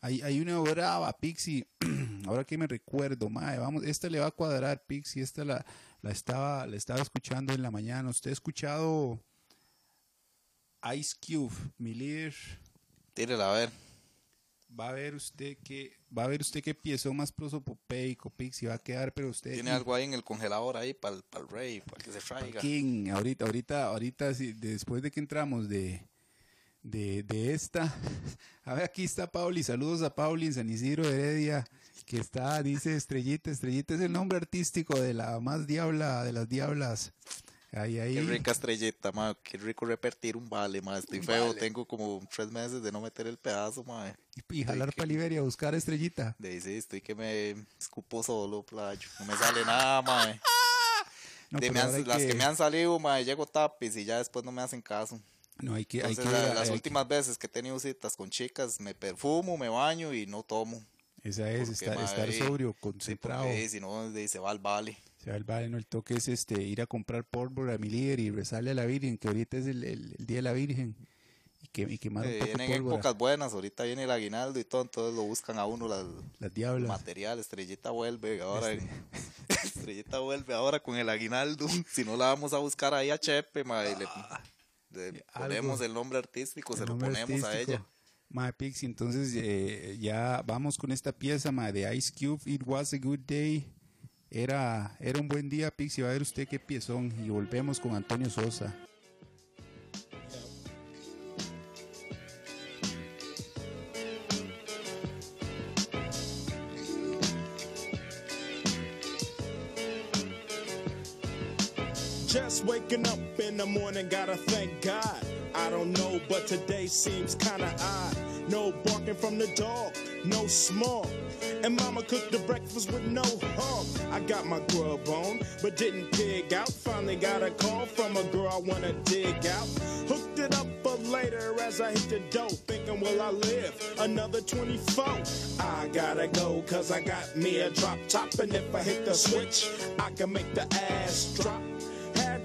Hay, hay una brava, Pixie. Ahora que me recuerdo, ma, vamos, esta le va a cuadrar, Pixie. Esta la, la, estaba, la estaba escuchando en la mañana. ¿Usted ha escuchado Ice Cube, mi líder? Tírela a ver. Va a ver usted que va a ver usted qué piezón más prosopopeico, Pixie, va a quedar, pero usted Tiene algo ahí en el congelador ahí para el, rey, para que se traiga. King, ahorita, ahorita, ahorita, sí, después de que entramos de, de, de esta, a ver, aquí está Pauli, saludos a Pauli en San Isidro Heredia, que está, dice Estrellita, Estrellita es el nombre artístico de la más diabla, de las diablas, ahí, ahí, Qué rica estrellita, ma. Qué rico repetir un vale, ma. Estoy feo. vale. Tengo como tres meses de no meter el pedazo, ma. y, y jalar para Liberia a buscar Estrellita. De sí, estoy que me escupo solo, playo. No me sale nada, ma. No, De me han- las que... que- me han salido, ma, llego tapis y ya después no me hacen caso. No, hay que, hay Entonces, que, la- hay las que- últimas veces que he tenido citas con chicas, me perfumo, me baño y no tomo. esa es, estar, ma, estar sobrio, Sí, concentrado. porque si no, se va al vale. O sea, el vale, no, el toque es este, ir a comprar pólvora a mi líder y rezarle a la Virgen, que ahorita es el, el- el Día de la Virgen, y, que, y quemar un poco de vienen pólvora, épocas buenas, ahorita viene el aguinaldo y todo, entonces lo buscan a uno las, las diablas. material, Estrellita vuelve ahora. Este. Estrellita vuelve ahora con el aguinaldo. Si no la vamos a buscar ahí a Chepe, ma, y le, Ah, algo. ponemos el nombre artístico, se lo ponemos a ella. Mae Pixie, entonces eh, ya vamos con esta pieza mae, de Ice Cube, It Was a Good Day. Era, era un buen día, Pixie. Va a ver usted qué piezón. Y volvemos con Antonio Sosa. Just waking up in the morning, gotta thank God. I don't know, but today seems kinda odd. No barking from the dog, no smoke. And mama cooked the breakfast with no hog. I got my grub on, but didn't pig out. Finally got a call from a girl I wanna dig out. Hooked it up for later as I hit the dough. Thinking, will I live another 24? I gotta go, cause I got me a drop top. And if I hit the switch, I can make the ass drop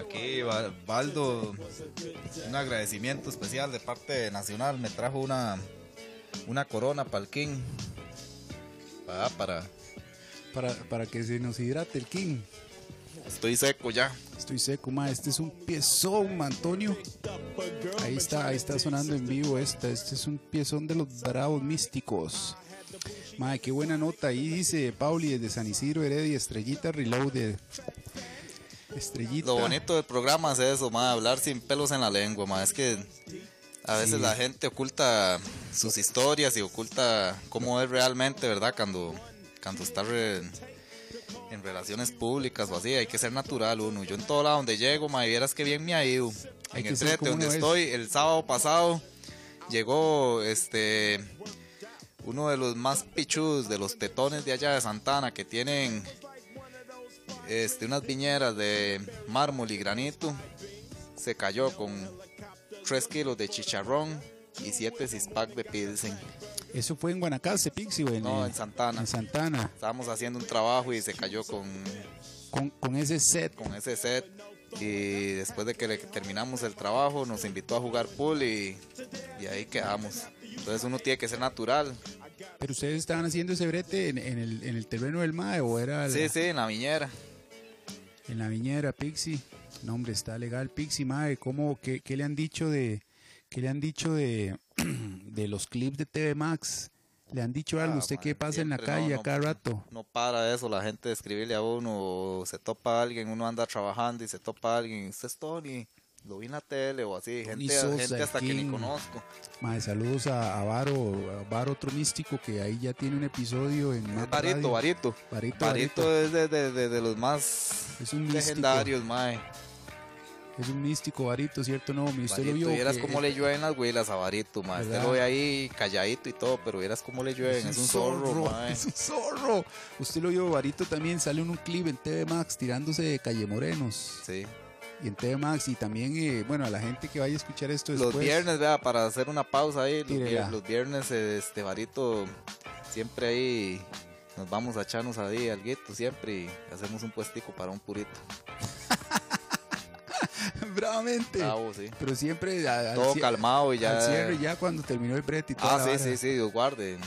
Aquí Ba- Baldo, un agradecimiento especial de parte de Nacional. Me trajo una, una corona para el King. Para. para, para que se nos hidrate el King. Estoy seco ya. Estoy seco, ma. Este es un piezón, ma, Antonio. Ahí está, ahí está sonando en vivo esta. Este es un piezón de los bravos místicos. Ma, qué buena nota. Ahí dice Pauli desde San Isidro Heredia, Estrellita Reloaded. Estrellita. Lo bonito del programa es eso, ma, hablar sin pelos en la lengua, ma. Es que a veces Sí. la gente oculta sus historias y oculta cómo es realmente, ¿verdad? Cuando, cuando está re- en relaciones públicas o así, hay que ser natural uno. Yo en todo lado donde llego, ma, y vieras que bien me ha ido. Hay en el trete donde es. estoy, el sábado pasado, llegó este uno de los más pichudos de los tetones de allá de Santana que tienen este, unas viñeras de mármol y granito. Se cayó con 3 kilos de chicharrón y 7 six pack de pilsen. Eso fue en Guanacaste, güey. No, en Santana. En Santana. Estábamos haciendo un trabajo y se cayó con, Con, con ese set. con ese set. Y después de que le- terminamos el trabajo, nos invitó a jugar pool y, y ahí quedamos. Entonces uno tiene que ser natural. Pero ustedes estaban haciendo ese brete en, en el, en el terreno del MAE o era la- Sí, sí, en la viñera. En la viñera, Pixie. No, hombre, está legal, Pixie, MAE. ¿Cómo, qué, qué le han dicho de, qué le han dicho de, de los clips de TV Max? ¿Le han dicho algo? Ah, ¿Usted qué pasa en la calle no, no, cada rato? No para eso, la gente de escribirle a uno, se topa a alguien, uno anda trabajando y se topa a alguien, usted es Tony, lo vi en la tele o así, Tony gente, Sosa, gente hasta que ni conozco. Mae, saludos a, a Varo, a Varo, otro místico que ahí ya tiene un episodio en Barito. Barito. Barito, Barito Barito. es de, de- de- de los más Es un místico. legendarios, mae. Es un místico, Varito, ¿cierto? No, mi usted lo vio. vieras cómo le llueven las huilas a Barito, mae. Usted lo ve ahí calladito y todo, pero vieras cómo le llueven, es un zorro, mae. Es un zorro. Usted lo vio, Varito también sale en un clip en TV Max tirándose de Calle Morenos. Sí. Y en TV Max. Y también, eh, bueno, a la gente que vaya a escuchar esto después. Los viernes, vea, para hacer una pausa ahí, los, Tírela. vier- los viernes, este Barito, siempre ahí nos vamos a echarnos ahí alguito siempre y hacemos un puestico para un purito. Bravamente. Bravo, sí. Pero siempre al, Todo calmado y ya. al cierre, ya cuando terminó el brete y todo. Ah, sí, sí, sí, Dios guarde.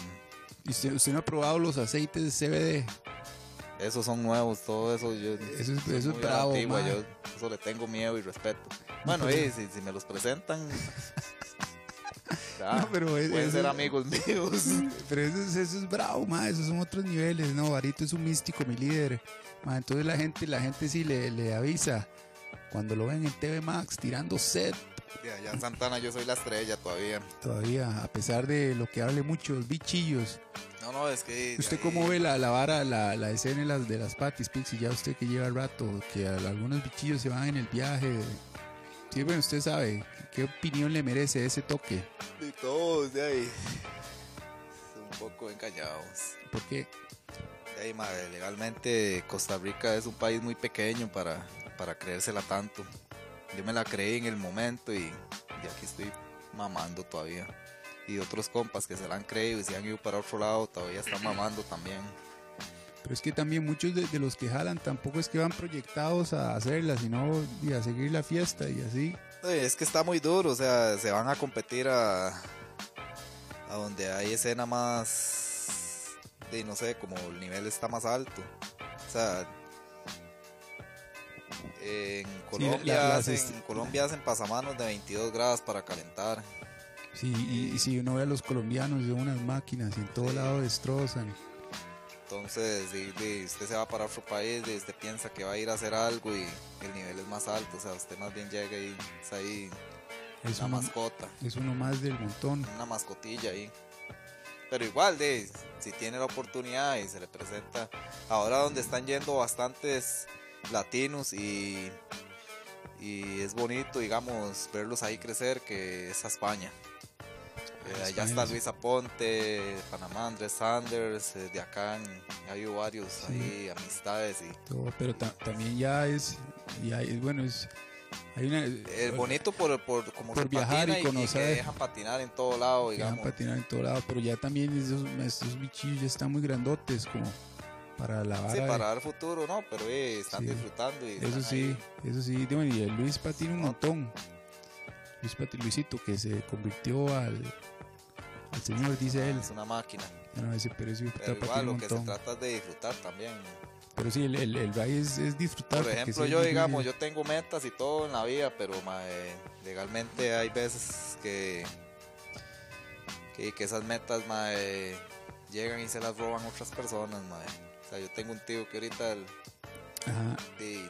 ¿Y usted, usted no ha probado los aceites de CBD? Esos son nuevos, todo eso. Yo, Eso es- eso bravo, antigua, yo eso le tengo miedo y respeto. Bueno, y si, si me los presentan, ya, No, pero es- pueden ser amigos míos. Pero eso es, eso es bravo, ma, esos son otros niveles, no, Varito es un místico, mi líder. Ma, entonces la gente, la gente sí le, le avisa cuando lo ven en TV Max tirando set Allá en Santana yo soy la estrella todavía. todavía, a pesar de lo que hable muchos bichillos. No, no, es que... ¿Usted ahí- cómo ve la, la vara, la, la escena de las, de las patis, Pixie? Ya usted que lleva rato, que algunos bichillos se van en el viaje. Sí, bueno, usted sabe, ¿qué opinión le merece ese toque? De todos, de ahí. Un poco engañados. Porque De ahí, madre, legalmente Costa Rica es un país muy pequeño para, para creérsela tanto. Yo me la creí en el momento y, y aquí estoy mamando todavía. y otros compas que se la han creído y se han ido para otro lado todavía están mamando también. Pero es que también muchos de, de los que jalan tampoco es que van proyectados a hacerla, sino y a seguir la fiesta y así. Es que está muy duro, o sea, se van a competir a, a donde hay escena más, de no sé, como el nivel está más alto. O sea, en Colombia, la- las hacen, en Colombia hacen pasamanos de 22 grados para calentar. Sí, y, y si uno ve a los colombianos de unas máquinas y en todo Sí. lado destrozan. Entonces, de- usted se va para otro país, de- usted piensa que va a ir a hacer algo y el nivel es más alto. O sea, usted más bien llega y es ahí Es una uno, mascota. es uno más del montón. una mascotilla ahí. Pero igual, de, si tiene la oportunidad y se le presenta, ahora donde están yendo bastantes latinos y, y es bonito, digamos, verlos ahí crecer, que es a España. Eh, allá España, está. Luis Aponte, Panamá, Andrés Sanders, eh, de acá en- ha habido varios Sí. ahí, amistades y pero ta- también ya es, ya es bueno, es, hay una... es bonito por, por como Por viajar y patina y, que conocer. dejan patinar en todo lado, digamos. patinar en todo lado, pero ya también esos, esos bichillos ya están muy grandotes como para la. Sí, para dar futuro, ¿no? Pero eh, están Sí. disfrutando y Eso sí, ahí. eso sí, bueno, y el Luis patina un montón. Luis Pati- Luisito, que se convirtió al, al señor, dice él. Es una máquina. No ese pero sí, Pero igual un lo que se trata es de disfrutar también. Pero sí, el, el, el ride es, es disfrutar. Por ejemplo, yo digamos, yo tengo metas y todo en la vida, pero legalmente hay veces que, que, que esas metas mae, llegan y se las roban otras personas. Mae. O sea, yo tengo un tío que ahorita el- de-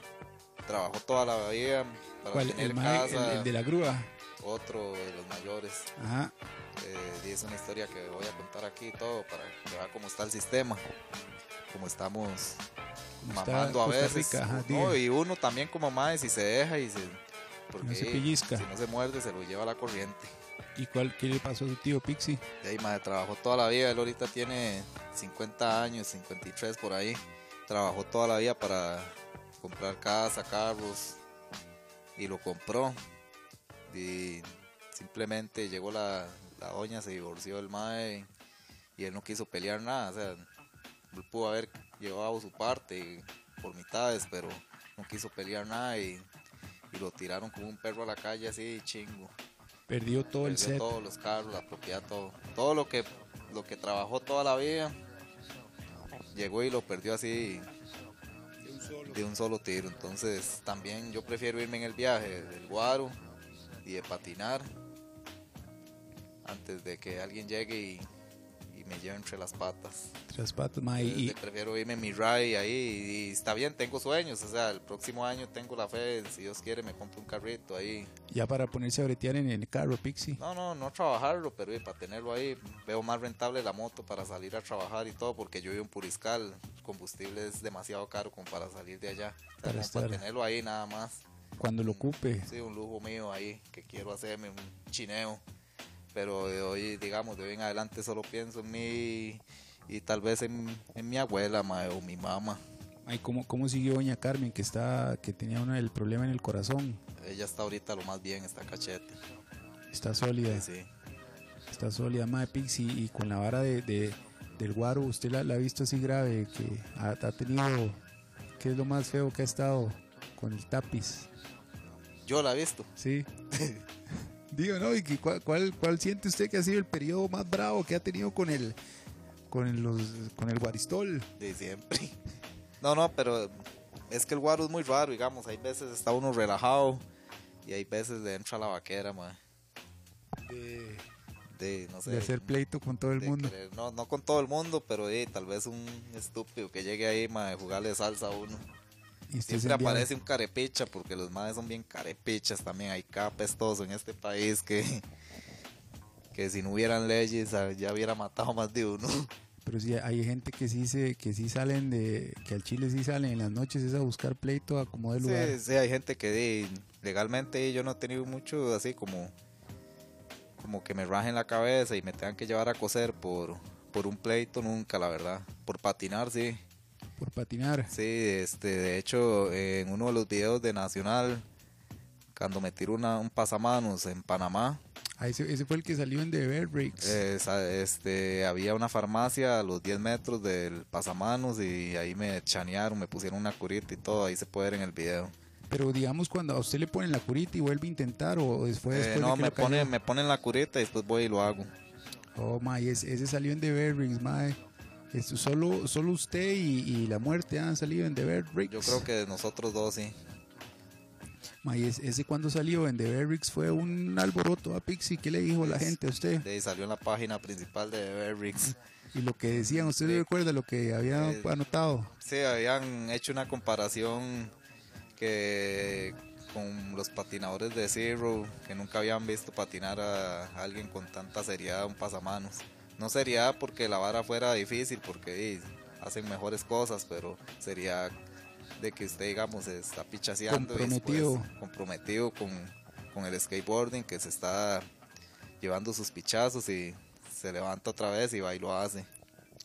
trabajó toda la vida para ¿Cuál? tener El, casa, el- el de la grúa. otro de los mayores. Ajá. Eh, y es una historia que voy a contar aquí y todo para que vea cómo está el sistema, cómo estamos Como mamando a veces. Rica, ajá, y uno también como madre si se deja y se porque No se pellizca. si no se muerde se lo lleva la corriente. ¿Y cuál, qué le pasó a su tío Pixie? Ahí madre trabajó toda la vida, él ahorita tiene 50 años, 53 por ahí. Trabajó toda la vida para comprar casa, carros y lo compró. Y simplemente llegó la, la doña, se divorció del mae y él no quiso pelear nada. O sea, él pudo haber llevado su parte por mitades, pero no quiso pelear nada y, y lo tiraron como un perro a la calle así, chingo. Perdió todo el set. todos los carros, la propiedad, todo. Todo lo que, lo que trabajó toda la vida, llegó y lo perdió así de un solo tiro. Entonces también yo prefiero irme en el viaje del guaro y de patinar antes de que alguien llegue y me lleve entre las patas. Tras patas, mae, y, prefiero irme en mi ride ahí y está bien, tengo sueños. O sea, el próximo año tengo la fe, si Dios quiere me compro un carrito ahí. ya para ponerse a bretear en el carro Pixie. No, no, no trabajarlo, pero eh, para tenerlo ahí, veo más rentable la moto para salir a trabajar y todo, porque yo vivo en Puriscal, el combustible es demasiado caro como para salir de allá. O sea, Para estar. para tenerlo ahí nada más. Cuando lo ocupe. Sí, un lujo mío ahí, que quiero hacerme un chineo. Pero de hoy, digamos, de hoy en adelante solo pienso en mí y tal vez en, en mi abuela mae, o mi mamá. Ay, ¿cómo, ¿Cómo siguió doña Carmen que está que tenía una, el problema en el corazón? Ella está ahorita lo más bien, está cachete. Está sólida, Sí, está sólida, madre Pixie. Y con la vara de, de- del guaro, ¿usted la, la ha visto así grave? Que ha, ha tenido, ¿qué es lo más feo que ha estado con el tapiz? Yo la he visto. Sí. Digo, ¿no? ¿Y cuál, cuál, cuál siente usted que ha sido el periodo más bravo que ha tenido con el, con el, los, con el guaristol? De siempre. No, no, pero es que el guaro es muy raro, digamos. Hay veces está uno relajado y hay veces le entra la vaquera, mae. De, De, no sé. de hacer pleito con todo el de mundo. querer- no, no con todo el mundo, pero eh, tal vez un estúpido que llegue ahí, mae, a jugarle salsa a uno. Y usted Siempre aparece un carepicha, porque los madres son bien carepichas también. Hay cada pestoso en este país que, que si no hubieran leyes ah, ya hubiera matado más de uno. Pero sí, hay gente que sí se, que sí salen de, que al Chile sí salen en las noches es a buscar pleito a como de lugar. Sí, sí, hay gente que di, legalmente yo no he tenido mucho así como como que me rajen la cabeza y me tengan que llevar a coser por, por un pleito nunca, la verdad. Por patinar, sí. Por patinar. Sí, este, de hecho, en uno de los videos de Nacional, cuando me tiró una, un pasamanos en Panamá, Ah, ese, ese fue el que salió en The Bear Bricks. Eh, sa- este, había una farmacia a los 10 metros del pasamanos y ahí me chanearon, me pusieron una curita y todo, ahí se puede ver en el video. Pero digamos, cuando a usted le ponen la curita y vuelve a intentar, o después. Eh, después no, de que me ponen, me ponen la curita y después voy y lo hago. Oh, mae, ese, ese salió en The Bear Bricks, mae. Solo, solo usted y, y la muerte han salido en The Bear Bricks. Yo creo que nosotros dos sí. Mae, ese, ese cuando salió en The Bear Bricks fue un alboroto a Pixie. ¿Qué le dijo la gente a usted? De salió en la página principal de Berrix. Y lo que decían, ¿usted recuerda lo que había Eh, anotado? Sí, habían hecho una comparación que con los patinadores de Zero, que nunca habían visto patinar a alguien con tanta seriedad un pasamanos. No seriedad porque la vara fuera difícil, porque hacen mejores cosas, pero sería de que usted, digamos, se está pichaseando y después Comprometido. comprometido con, con el skateboarding, que se está llevando sus pichazos y se levanta otra vez y va y lo hace.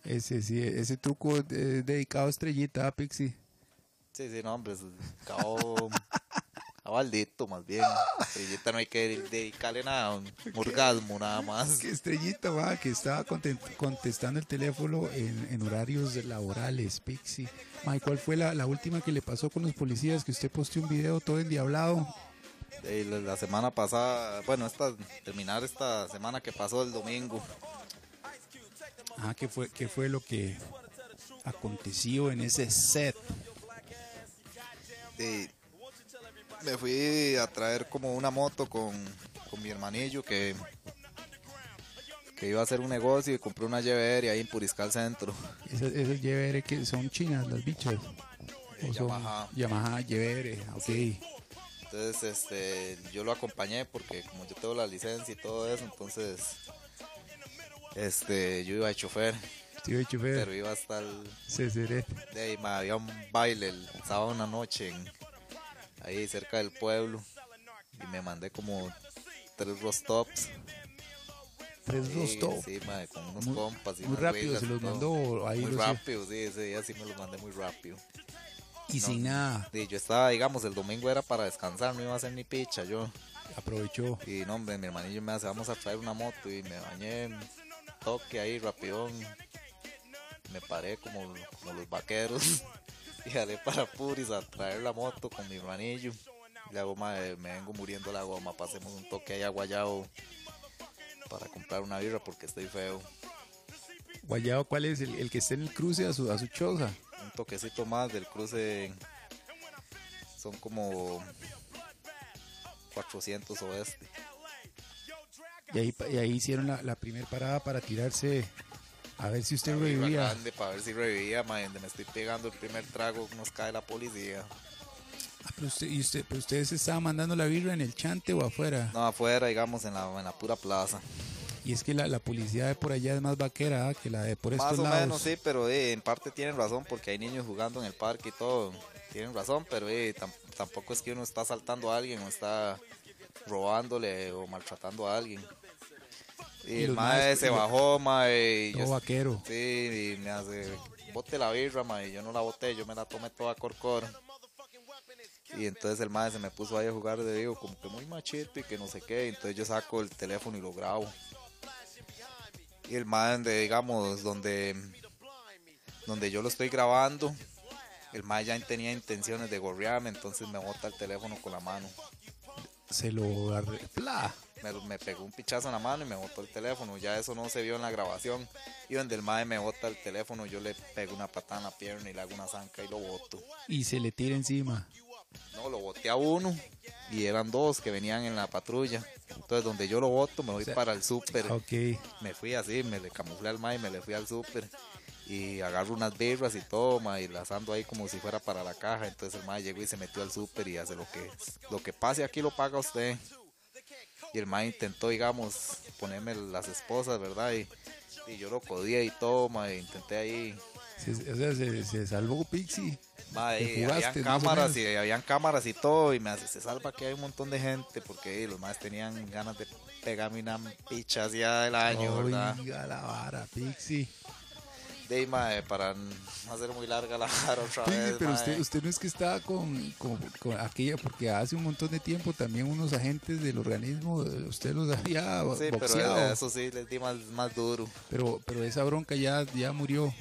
Ese sí, ese truco eh, dedicado a Estrellita, a Pixie. Sí, sí, no, hombre, es cabo a más bien. Estrellita no hay que dedicarle nada, un orgasmo nada más. Que Estrellita, va, que estaba contestando el teléfono en, en horarios laborales, Pixie. Mae, ¿cuál fue la, la última que le pasó con los policías? Que usted posteó un video todo endiablado. Eh, la, la semana pasada, bueno, esta, terminar esta semana que pasó el domingo, Ah, ¿qué fue, qué fue lo que aconteció en ese set? eh, me fui a traer como una moto con, con mi hermanillo que, que iba a hacer un negocio y compré una JBR ahí en Puriscal Centro. Esas, esas YBR que son chinas, las bichas. O son Yamaha. Yamaha YBR, ok. Entonces, este, yo lo acompañé porque como yo tengo la licencia y todo eso, entonces, este, yo iba de chofer, chofer, pero iba hasta el, Ceseret. de ahí, ma, había un baile el sábado en la noche en- ahí cerca del pueblo y me mandé como tres rostops. Tres Sí, rostov. Sí, con unos Muy- compas y muy rápido se los todo. mandó ahí Muy rápido, sí, ese día sí me los mandé muy rápido. Y sin nada, Y yo estaba, digamos, el domingo era para descansar, no iba a hacer ni picha yo. aprovechó. Y no, hombre, mi hermanillo me hace, vamos a traer una moto y me bañé, toque ahí, rapidón. Me paré como, como los vaqueros y jalé para Puris a traer la moto con mi hermanillo. La goma, eh, me vengo muriendo la goma, pasemos un toque ahí a Guayabo para comprar una birra porque estoy feo. Guayabo, ¿cuál es? El, el que está en el cruce a su, a su choza. Un toquecito más del cruce son como 400 oeste. Y ahí, y ahí hicieron la, la primera parada para tirarse a ver si usted revivía. grande para ver si revivía, ma, donde me estoy pegando el primer trago, nos cae la policía. Ah, pero usted, y usted, pero ustedes se estaban mandando la birra en el chante o afuera. No, afuera, digamos, en la, en la pura plaza. Y es que la, la policía de por allá es más vaquera ¿ah? que la de por Más estos o lados. menos, sí, pero eh, en parte tienen razón porque hay niños jugando en el parque y todo. Tienen razón, pero eh, tam- tampoco es que uno está asaltando a alguien o está robándole o maltratando a alguien. Y, Y el mae se y bajó, mae. y yo- vaquero. Sí, y me hace, bote la birra, mae. y Yo no la boté, yo me la tomé toda corcor. Y entonces el mae se me puso ahí a jugar de digo, como que muy machito y que no sé qué. Entonces yo saco el teléfono y lo grabo. Y el mae, digamos, donde, donde yo lo estoy grabando, el mae ya tenía intenciones de gorrearme, entonces me bota el teléfono con la mano. Se lo arregla. Me, me pegó un pichazo en la mano y me botó el teléfono. Ya eso no se vio en la grabación. Y donde el mae me bota el teléfono, yo le pego una patada en la pierna y le hago una zanca y lo boto. Y se le tira encima. No, lo boté a uno y eran dos que venían en la patrulla. Entonces, donde yo lo boto, me voy sea, para el súper. Ok. Me fui así, me le camuflé al mae y me le fui al súper. Y agarro unas birras y toma y las ando ahí como si fuera para la caja. Entonces el mae llegó y se metió al súper y hace lo que lo que pase aquí lo paga usted. Y el mae intentó, digamos, ponerme las esposas, ¿verdad? Y, y yo lo codía y toma, e intenté ahí. Se, o sea, se, se salvó Pixie. Mae, habían cámaras y habían cámaras y todo y me hace, se salva que hay un montón de gente porque los más tenían ganas de pegarme una picha hacia del año, ¿verdad? Oiga la vara, Pixie. De mae, para no hacer muy larga la otra Sí, vez. pero mae. usted, usted no es que estaba con, con, con aquella, porque hace un montón de tiempo también unos agentes del organismo, eh, usted los había Sí, pero eso sí, les di más, más duro. Pero, pero esa bronca ya, ya murió.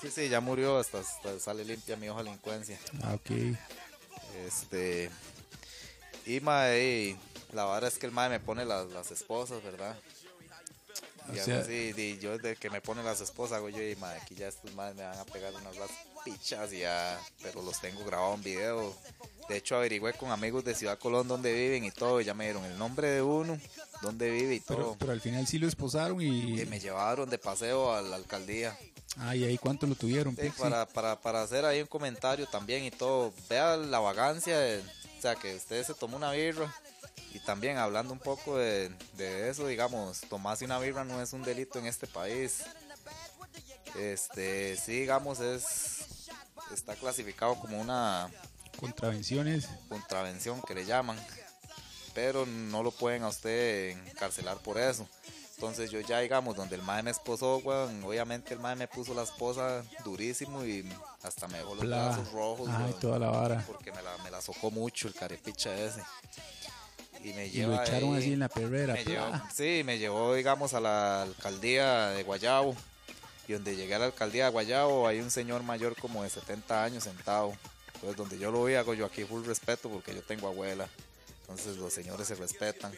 Sí, sí, ya murió, hasta, hasta sale limpia mi hoja de delincuencia. Ah, ok. Este. Y mae, la vara es que el mae me pone las, las esposas, ¿verdad? O sea- así, y yo desde que me pone las esposas hago yo y mae, aquí ya estos madres me van a pegar unas las pichas y ya, pero los tengo grabado en video. De hecho averigüé con amigos de Ciudad Colón dónde viven y todo, y ya me dieron el nombre de uno, dónde vive y Pero, todo. pero al final sí lo esposaron y... Y me llevaron de paseo a la alcaldía. Ah, ¿y ahí cuánto lo tuvieron, Sí, para, para, para hacer ahí un comentario también y todo. Vea la vagancia, de- o sea, que usted se tomó una birra. Y también hablando un poco de, de eso, digamos, tomarse una birra no es un delito en este país. Este, sí, digamos, es está clasificado como una Contravenciones. contravención que le llaman, pero no lo pueden a usted encarcelar por eso. Entonces yo ya digamos, donde el mae me esposó, weón, obviamente el mae me puso la esposa durísimo y hasta me dejó los Pla. brazos rojos, Ay, weón, toda la vara. porque me la, me la socó mucho el carepicha ese. Y me Y lleva lo echaron ahí- así en la perrera. me llevó, sí, me llevó, digamos, a la alcaldía de Guayabo. Y donde llegué a la alcaldía de Guayabo, hay un señor mayor como de 70 años sentado. Entonces, donde yo lo vi, hago yo aquí full respeto porque yo tengo abuela. Entonces, los señores se respetan.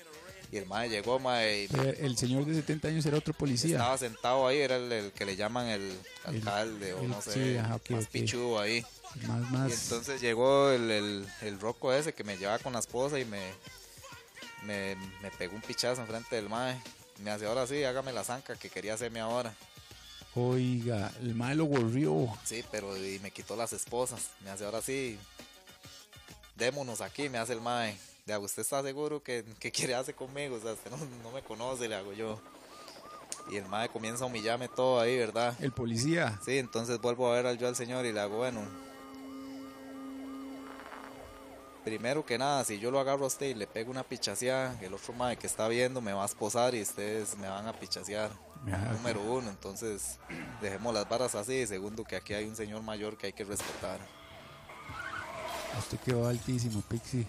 Y el mae llegó, mae, y Eh, El señor de 70 años era otro policía. estaba sentado ahí, era el, el que le llaman el El- alcalde o el- no sé, sí, ajá, ok, más ok. pichudo ahí. Más, Y más. entonces llegó el, el, el roco ese que me llevaba con la esposa y me, me, me pegó un pichazo enfrente del mae. Me hace ahora sí, hágame la zanca que quería hacerme ahora. Oiga, el mae lo gorrió. Sí, pero y me quitó las esposas. Me hace ahora sí, démonos aquí, me hace el mae. Le hago, ¿usted está seguro que, que quiere hacer conmigo? O sea, usted no, no me conoce, le hago yo. Y el mae comienza a humillarme todo ahí, ¿verdad? El policía. Sí, entonces vuelvo a ver al yo al señor y le hago, bueno. Primero que nada, si yo lo agarro a usted y le pego una pichaseada, el otro mae que está viendo me va a esposar y ustedes me van a pichasear. Ajá. Número uno, entonces dejemos las varas así. Segundo, que aquí hay un señor mayor que hay que respetar. Usted quedó altísimo, Pixie.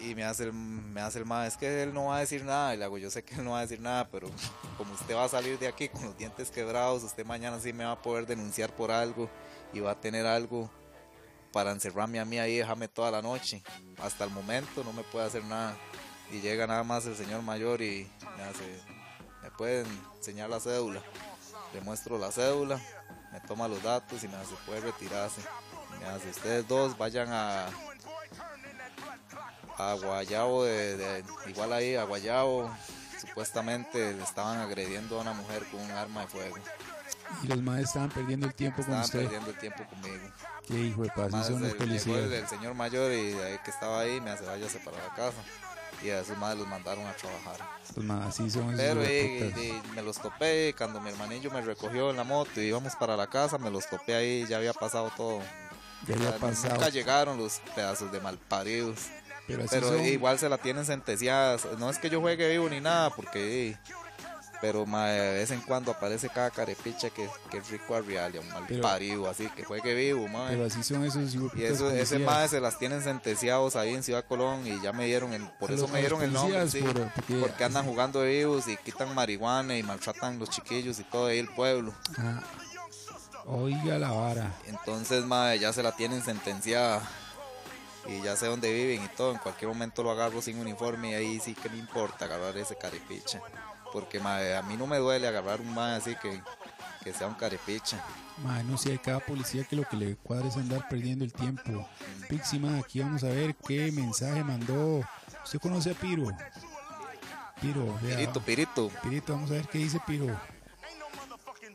Y me hace el, me hace el mae, es que él no va a decir nada. Y le hago, yo sé que él no va a decir nada, pero como usted va a salir de aquí con los dientes quebrados, usted mañana sí me va a poder denunciar por algo y va a tener algo para encerrarme a mí ahí, déjame toda la noche. Hasta el momento no me puede hacer nada. Y llega nada más el señor mayor y me hace, me pueden enseñar la cédula. Le muestro la cédula, me toma los datos y me hace, puede retirarse. Me hace, ustedes dos vayan a, a Guayabo, de- igual ahí a Guayabo, supuestamente le estaban agrediendo a una mujer con un arma de fuego. Y los maes estaban perdiendo el tiempo con Estaban usted. perdiendo el tiempo conmigo. Qué hijo de paz, son los llegó el, policías. el señor mayor y que estaba ahí me hace váyase para la casa. Y a sus madres los mandaron a trabajar. Los maes así son esos Pero y, hijueputas. y me los topé y cuando mi hermanillo me recogió en la moto y íbamos para la casa, me los topé ahí, ya había pasado todo. Ya había pasado. Nunca llegaron los pedazos de malparidos. Pero Pero son. igual se la tienen sentenciadas. No es que yo juegue vivo ni nada, porque. Pero ma, de vez en cuando aparece cada carepicha que, que es rico a realia, un mal Pero- parido, así que juegue vivo, ma. Pero así son esos Y eso, ese más se las tienen sentenciados ahí en Ciudad Colón y ya me dieron el, por eso me dieron el nombre, sí, por- porque- porque andan jugando vivos y quitan marihuana y maltratan los chiquillos y todo ahí el pueblo. Ah. Oiga la vara. Entonces, madre, ya se la tienen sentenciada. Y ya sé dónde viven y todo. En cualquier momento lo agarro sin uniforme y ahí sí que me importa agarrar ese carepicha. Porque, madre, a mí no me duele agarrar un madre así que, que sea un carepicha. Mae, no sé, hay cada policía que lo que le cuadra es andar perdiendo el tiempo. Pixie, mae, aquí vamos a ver qué mensaje mandó. ¿Usted conoce a Piro? Piro, vea. Pirito, pirito. Pirito, vamos a ver qué dice Piro.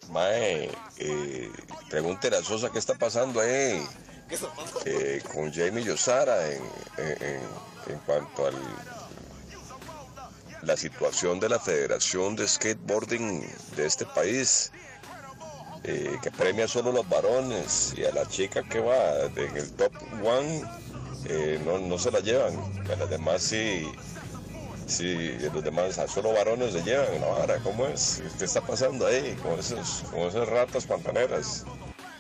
Mae, eh, pregúntele a Sosa qué está pasando ahí eh, con Jamie Yosara en, en- en- en cuanto a la situación de la Federación de Skateboarding de este país, eh, que premia solo los varones y a la chica que va en el top one eh, no, no se la llevan, a las demás sí si los demás a solo varones se llevan la vara, ¿cómo es? ¿Qué está pasando ahí con, con esas ratas pantaneras?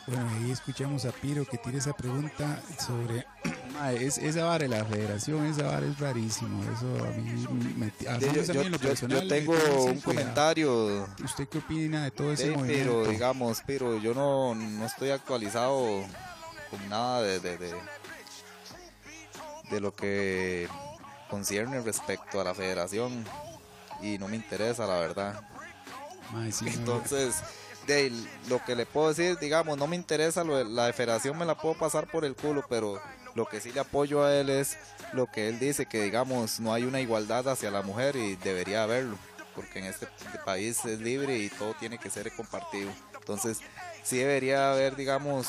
Bueno, ahí escuchamos a Piro que tiene esa pregunta sobre Mae, es, esa vara de la federación, esa vara es rarísimo. Eso a mí me, a Yo, yo- también en lo personal yo me tengo tiene un a- comentario, ¿Usted qué opina de todo ese Sí, movimiento? pero digamos, pero yo no, no estoy actualizado con nada de, de, de, de lo que concierne respecto a la federación y no me interesa la verdad. Sí, Entonces, de lo que le puedo decir, digamos, no me interesa, lo de- la de federación me la puedo pasar por el culo, pero lo que sí le apoyo a él es lo que él dice, que digamos, no hay una igualdad hacia la mujer y debería haberlo, porque en este país es libre y todo tiene que ser compartido. Entonces, sí debería haber, digamos,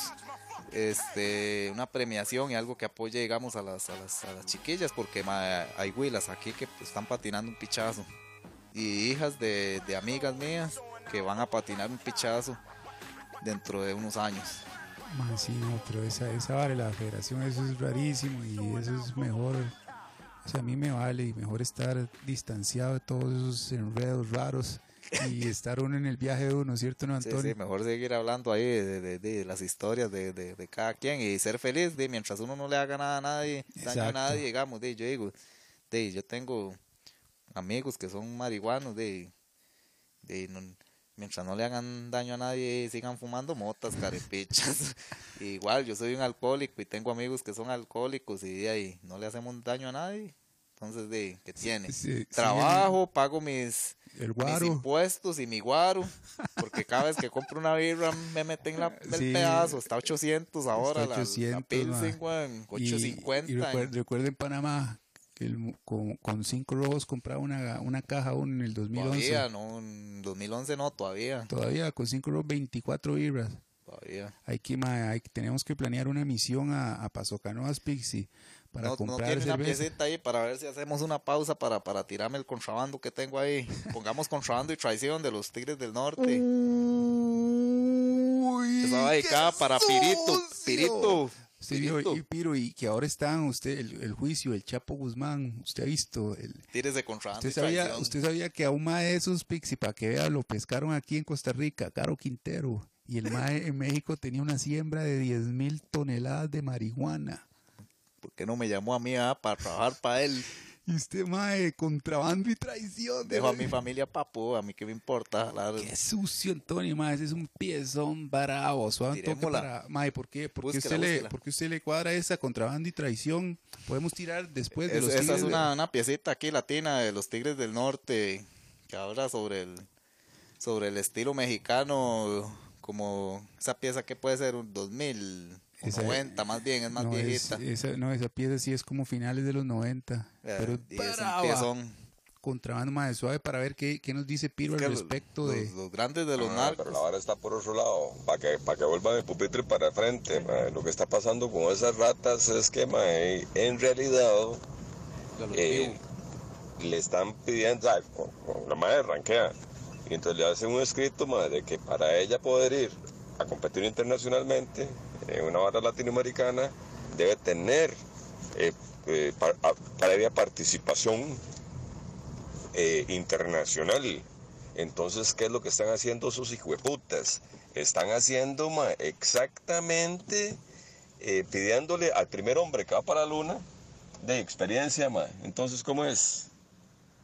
este una premiación y algo que apoye, digamos, a las, a las, a las chiquillas, porque hay huilas aquí que pues, están patinando un pichazo y hijas de, de amigas mías que van a patinar un pichazo dentro de unos años. Mae, sí, no, pero esa, esa vara de la federación, eso es rarísimo y eso es mejor. O sea, a mí me vale y mejor estar distanciado de todos esos enredos raros y estar uno en el viaje de uno, ¿cierto, no, Sí, Antonio? sí, mejor seguir hablando ahí de, de- de las historias de, de- cada quien y ser feliz, de, mientras uno no le haga nada a nadie, daño a nadie, digamos, de, yo digo, de, yo tengo amigos que son marihuanos, de, de, no- mientras no le hagan daño a nadie, sigan fumando motas, carepichas. Igual, yo soy un alcohólico y tengo amigos que son alcohólicos y de ahí no le hacemos daño a nadie. Entonces, de, ¿qué tiene? sí, sí, Trabajo, pago mis, El mis impuestos y mi guaro, porque cada vez que compro una birra me meten la, el Sí. pedazo, está 800 ahora, Está la- 800, la, Pilsen, weón, Y- 850. Y, recuer- recuerda en Panamá que el con, con cinco rojos compraba una, una caja uno en el 2011. todavía, no, en 2011 no, todavía, Todavía con cinco rojos 24 libras. todavía. Hay que, hay, tenemos que planear una misión a, a Paso Canoas Pixie para No, no comprar tiene una piecita ahí para ver si hacemos una pausa para, para tirarme el contrabando que tengo ahí. Pongamos contrabando y traición de los Tigres del Norte. Uy, Esa va dedicada para Pirito. Pirito. Vio, Pirito. y Piro, y que ahora están usted el, el juicio del Chapo Guzmán, usted ha visto el, Tires de contrabando Usted sabía, usted sabía que a un mae de esos Pixie, para que vea, lo pescaron aquí en Costa Rica, Caro Quintero. Y el mae en México tenía una siembra de 10 mil toneladas de marihuana. ¿Por qué no me llamó a mí ah, para trabajar para él? Y usted, mae, contrabando y traición. de Dejo a mi familia papu, a mí qué me importa. La- Qué sucio, Antonio, mae. Ese es un piezón bravo. Suave para... Mae, ¿por qué? ¿Por qué usted, le, búsquela. por qué usted le cuadra esa contrabando y traición? Podemos tirar después de Es- los esa tigres es una, una piecita aquí latina de los Tigres del Norte que habla sobre el sobre el estilo mexicano como esa pieza que puede ser un 2000 o Esa- 90 más bien es más no, es- viejita esa, no, esa pieza sí es como finales de los 90. Eh, pero es contrabando más suave para ver qué, qué nos dice Piro Es que al respecto los, de... los grandes de los Ah, narcos pero la vara está por otro lado, para que, para que vuelvan el pupitre para frente. ma. Lo que está pasando con esas ratas es que ma, en realidad de eh, le están pidiendo, ah, con- con la madre ranquea, y entonces le hacen un escrito ma, de que para ella poder ir a competir internacionalmente en una vara latinoamericana debe tener eh, eh, previa participación eh, internacional. Entonces, ¿qué es lo que están haciendo sus hijueputas? Están haciendo ma, exactamente eh, pidiéndole al primer hombre que va para la luna de experiencia, ma. Entonces, ¿cómo es?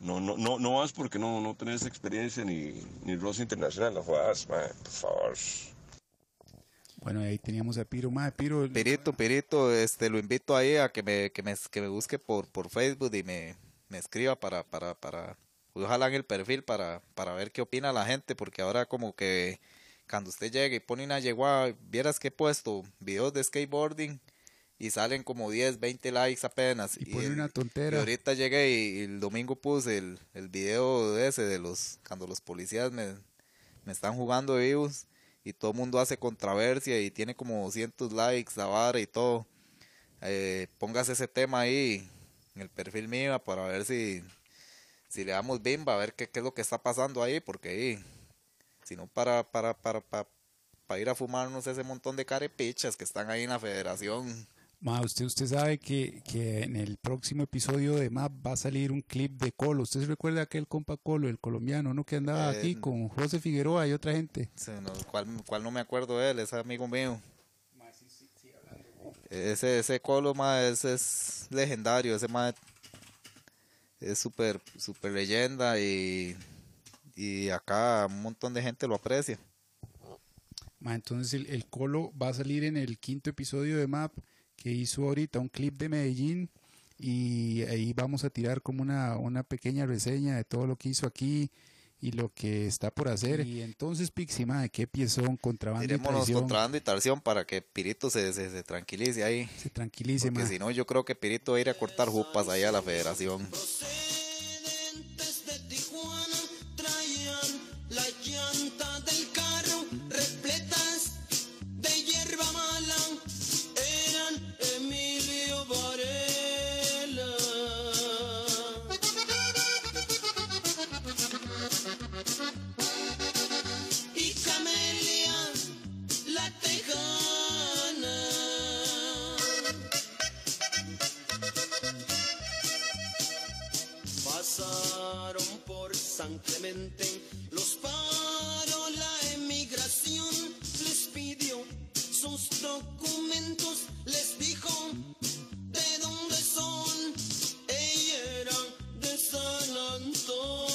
No, no, no, no vas porque no, no tenés experiencia ni, ni roce internacional, no juegas, por favor. Bueno, ahí teníamos a Piro. Más Piro, Pirito, Pirito, este, lo invito ahí a que me, que me, que me busque por, por Facebook y me, me escriba para, para, para, ojalá en el perfil para, para ver qué opina la gente, porque ahora como que cuando usted llegue y pone una yegua, vieras que he puesto videos de skateboarding y salen como 10, 20 likes apenas. y pone el- una y tontera. ahorita llegué y, y el domingo puse el, el video de ese de los, cuando los policías me, me están jugando vivos y todo el mundo hace controversia y tiene como 200 likes, la vara y todo. Eh, póngase ese tema ahí en el perfil mío para ver si, si le damos bimba, a ver qué, qué es lo que está pasando ahí, porque ahí, si no para, para, para, para, para ir a fumarnos ese montón de carepichas que están ahí en la federación. Ma, usted, usted sabe que, que en el próximo episodio de MAP va a salir un clip de Colo. ¿Usted se recuerda aquel compa Colo, el colombiano, ¿no? Que andaba Eh, aquí con José Figueroa y otra gente. No, ¿cuál, cuál no me acuerdo de él? Es amigo mío. Ese, ese Colo, ma, ese es legendario. Ese ma es súper super leyenda y, y acá un montón de gente lo aprecia. Ma, entonces el, el Colo va a salir en el quinto episodio de MAP que hizo ahorita un clip de Medellín y ahí vamos a tirar como una, una pequeña reseña de todo lo que hizo aquí y lo que está por hacer. Y entonces Pixie, ma, ¿qué piezón? Contrabando y Tirémonos traición. contrabando y tarsión para que Pirito se, se, se tranquilice ahí. Se tranquilice, Porque si no, yo creo que Pirito va a ir a cortar jupas allá a la federación. San Clemente, los paró la emigración, les pidió sus documentos, les dijo de dónde son, ella era de San Antonio.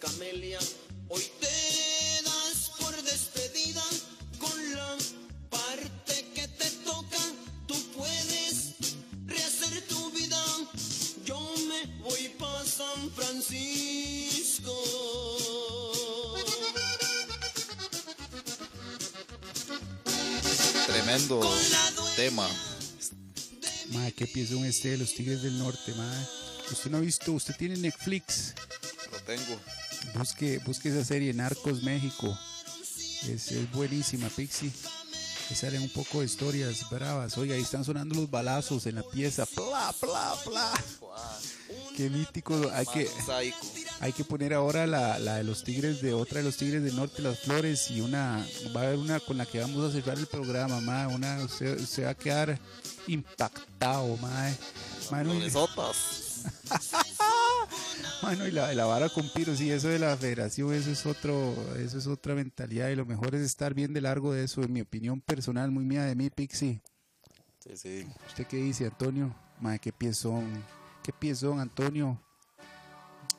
Camelia, hoy te das por despedida con la parte que te toca. Tú puedes rehacer tu vida. Yo me voy para San Francisco. Tremendo tema. Ma, qué piezón este de los Tigres del Norte, ma. Usted no ha visto, usted tiene Netflix. Lo tengo. Busque, busque esa serie Narcos México. Es, es buenísima, Pixie. Le salen un poco de historias bravas. Oiga, ahí están sonando los balazos en la pieza. Pla, pla, pla. Qué mítico. Hay que, hay que poner ahora la, la de los tigres de otra de los tigres del norte, las flores, y una, va a haber una con la que vamos a cerrar el programa, ma. Una, usted, usted va a quedar impactado, ma. Mano, y- Floresotas. Mano, y la, la vara con Piro, sí, eso de la federación, eso es otro, eso es otra mentalidad y lo mejor es estar bien de largo de eso, en mi opinión personal, muy mía de mí, Pixie. Sí, sí. ¿Usted qué dice, Antonio? Madre, qué piezón, qué piezón, Antonio.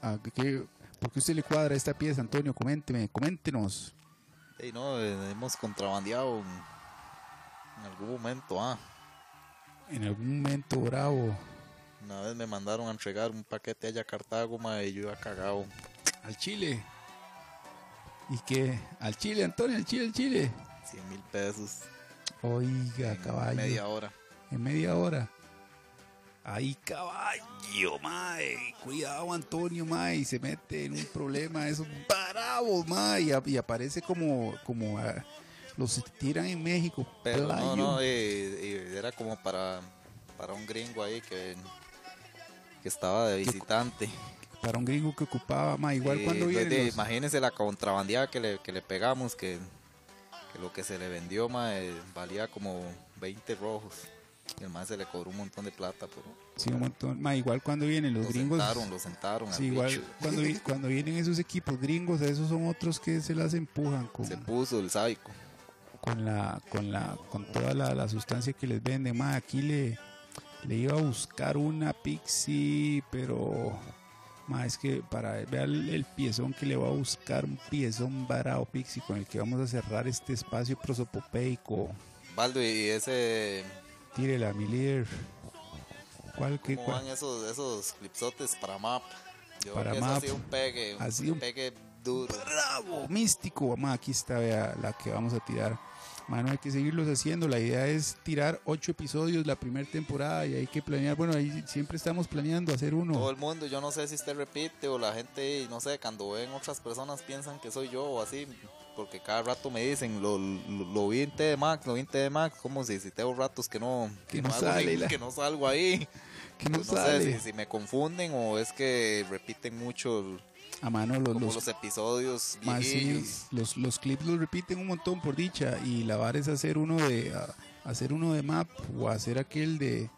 Ah, ¿qué- qué- ¿Por qué usted le cuadra esta pieza, Antonio? Coménteme, coméntenos. Ey, no, hemos contrabandeado en, en algún momento, ah. En algún momento, bravo, Una vez me mandaron a entregar un paquete allá a Cartago, ma, y yo iba cagado. al Chile. ¿Y qué? Al Chile, Antonio, al Chile, al Chile. 100 mil pesos. Oiga, en caballo. media hora. En media hora. Ahí caballo, mae. Cuidado, Antonio, mae. Se mete en un problema. Esos bravos, mae. Y, a- y aparece como, como ah, los tiran en México. Pero no, no, eh, eh, era como para, para un gringo ahí que, que estaba de visitante. Para un gringo que ocupaba, ma, igual Y, cuando pues, viene. los- Imagínense la contrabandeada que le, que le pegamos, que, que lo que se le vendió ma, eh, valía como 20 rojos. Y el más se le cobró un montón de plata. Pero Sí, un montón. Ma, igual cuando vienen los lo gringos. sentaron, lo sentaron. Sí, igual cuando, vi- cuando vienen esos equipos gringos, esos son otros que se las empujan con, Se puso el sádico. con la con la con toda la, la sustancia que les venden. Ma, aquí le, le iba a buscar una pixie, pero ma, es que para ver el, el piezón que le va a buscar un piezón varado pixie con el que vamos a cerrar este espacio prosopopeico. Baldo, y ese. Tírela, mi líder. ¿Cuál que ¿Cómo cuál? van esos, esos clipsotes para map? Yo Para creo que eso map. ha sido un pegue. Ha sido un pegue duro. bravo, místico. Ma, aquí está vea, la que vamos a tirar. Mano, hay que seguirlos haciendo. La idea es tirar ocho episodios la primera temporada y hay que planear. Bueno, ahí siempre estamos planeando hacer Todo uno. el mundo, yo no sé si usted repite o la gente, no sé, cuando ven otras personas piensan que soy yo o así, porque cada rato me dicen, lo, lo, lo vi en TDMax, lo vi en TDMax, como si, si tengo ratos que no, Que no sale la- que no salgo ahí. Que no Pues no sale. sé si, si me confunden o es que repiten mucho el- A mano los, como los, los, episodios ma, sí, los, los clips los repiten un montón por dicha. Y la vara es hacer uno de a- hacer uno de map o hacer aquel de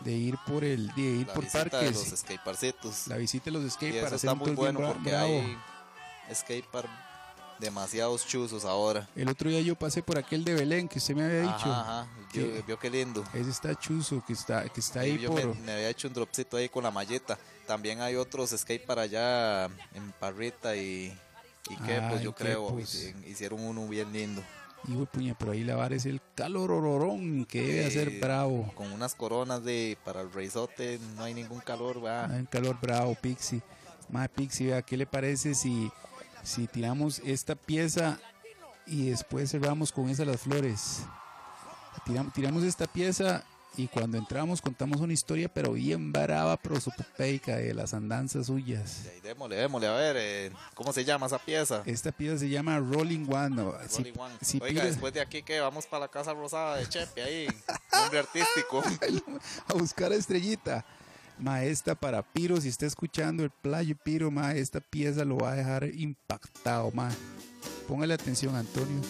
de ir por el de ir La por de parques. los skateparcitos. La visita de los Y skate eso para hacer está muy bueno porque bravo. hay skatepark demasiados chuzos ahora. El otro día yo pasé por aquel de Belén que usted me había dicho. Ajá, ajá. que- Vio, qué lindo. Ese está chuzo, que está, que está ahí yo por... me, me había hecho un dropcito ahí con la malleta. También hay otros skate para allá en Parrita y, y que Ah, pues yo creo hici- hicieron uno bien lindo. Hijo de puña, pero ahí la vara es el calorororón que debe Eh, hacer bravo. Con unas coronas de para el reizote no hay ningún calor, va. Hay un calor bravo, Pixie. Más Pixie, vea, ¿qué le parece si, si tiramos esta pieza y después cerramos con esa las flores? Tiram- tiramos esta pieza y cuando entramos contamos una historia, pero bien brava, prosopopeica, de las andanzas suyas. Ahí démosle, démosle, a ver, eh, ¿cómo se llama esa pieza? Esta pieza se llama Rolling One. ¿no? Si- Rolling One. si Oiga, después de aquí que vamos para la Casa Rosada de Chepe ahí, nombre artístico. a buscar a Estrellita. Ma, esta para Piro, si está escuchando el playo Piro, ma, esta pieza lo va a dejar impactado, ma. Póngale atención, Antonio.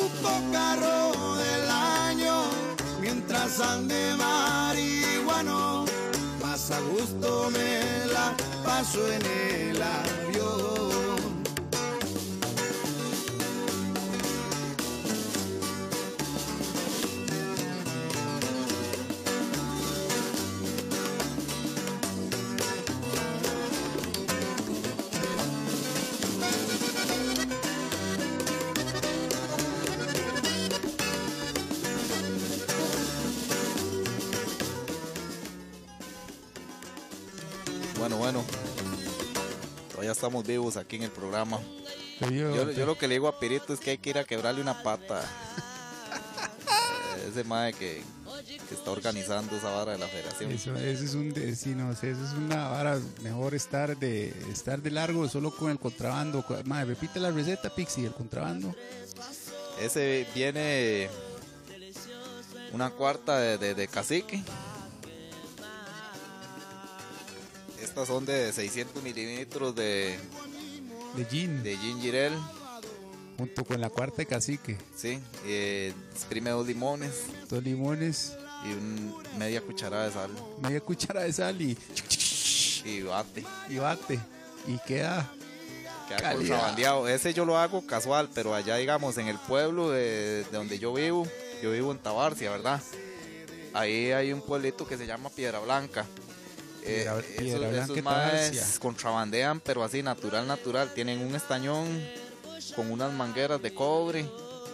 Ocupo carro del año mientras ande marihuano. Más a gusto me la paso en el avión. Estamos vivos aquí en el programa. Yo, yo lo que le digo a Pirito es que hay que ir a quebrarle una pata. Ese mae que, que está organizando esa vara de la federación. Eso, eso es un de- sí, no sé, eso es una vara mejor estar de estar de largo solo con el contrabando. Madre, repite la receta, Pixie, el contrabando. Ese viene una cuarta de, de- de cacique. Estas son de 600 mililitros de, De gin, de ginger ale. junto con la cuarta de cacique. Sí, eh, exprime dos limones Dos limones, y un- media cucharada de sal. media cuchara de sal y, Y bate. y bate. Y queda. Ese yo lo hago casual, pero allá, digamos, en el pueblo de, de donde yo vivo, yo vivo en Tabarcia, ¿verdad? Ahí hay un pueblito que se llama Piedra Blanca. Eh, Piedra- esos- Piedra esos maes contrabandean, pero así, natural, natural. Tienen un estañón con unas mangueras de cobre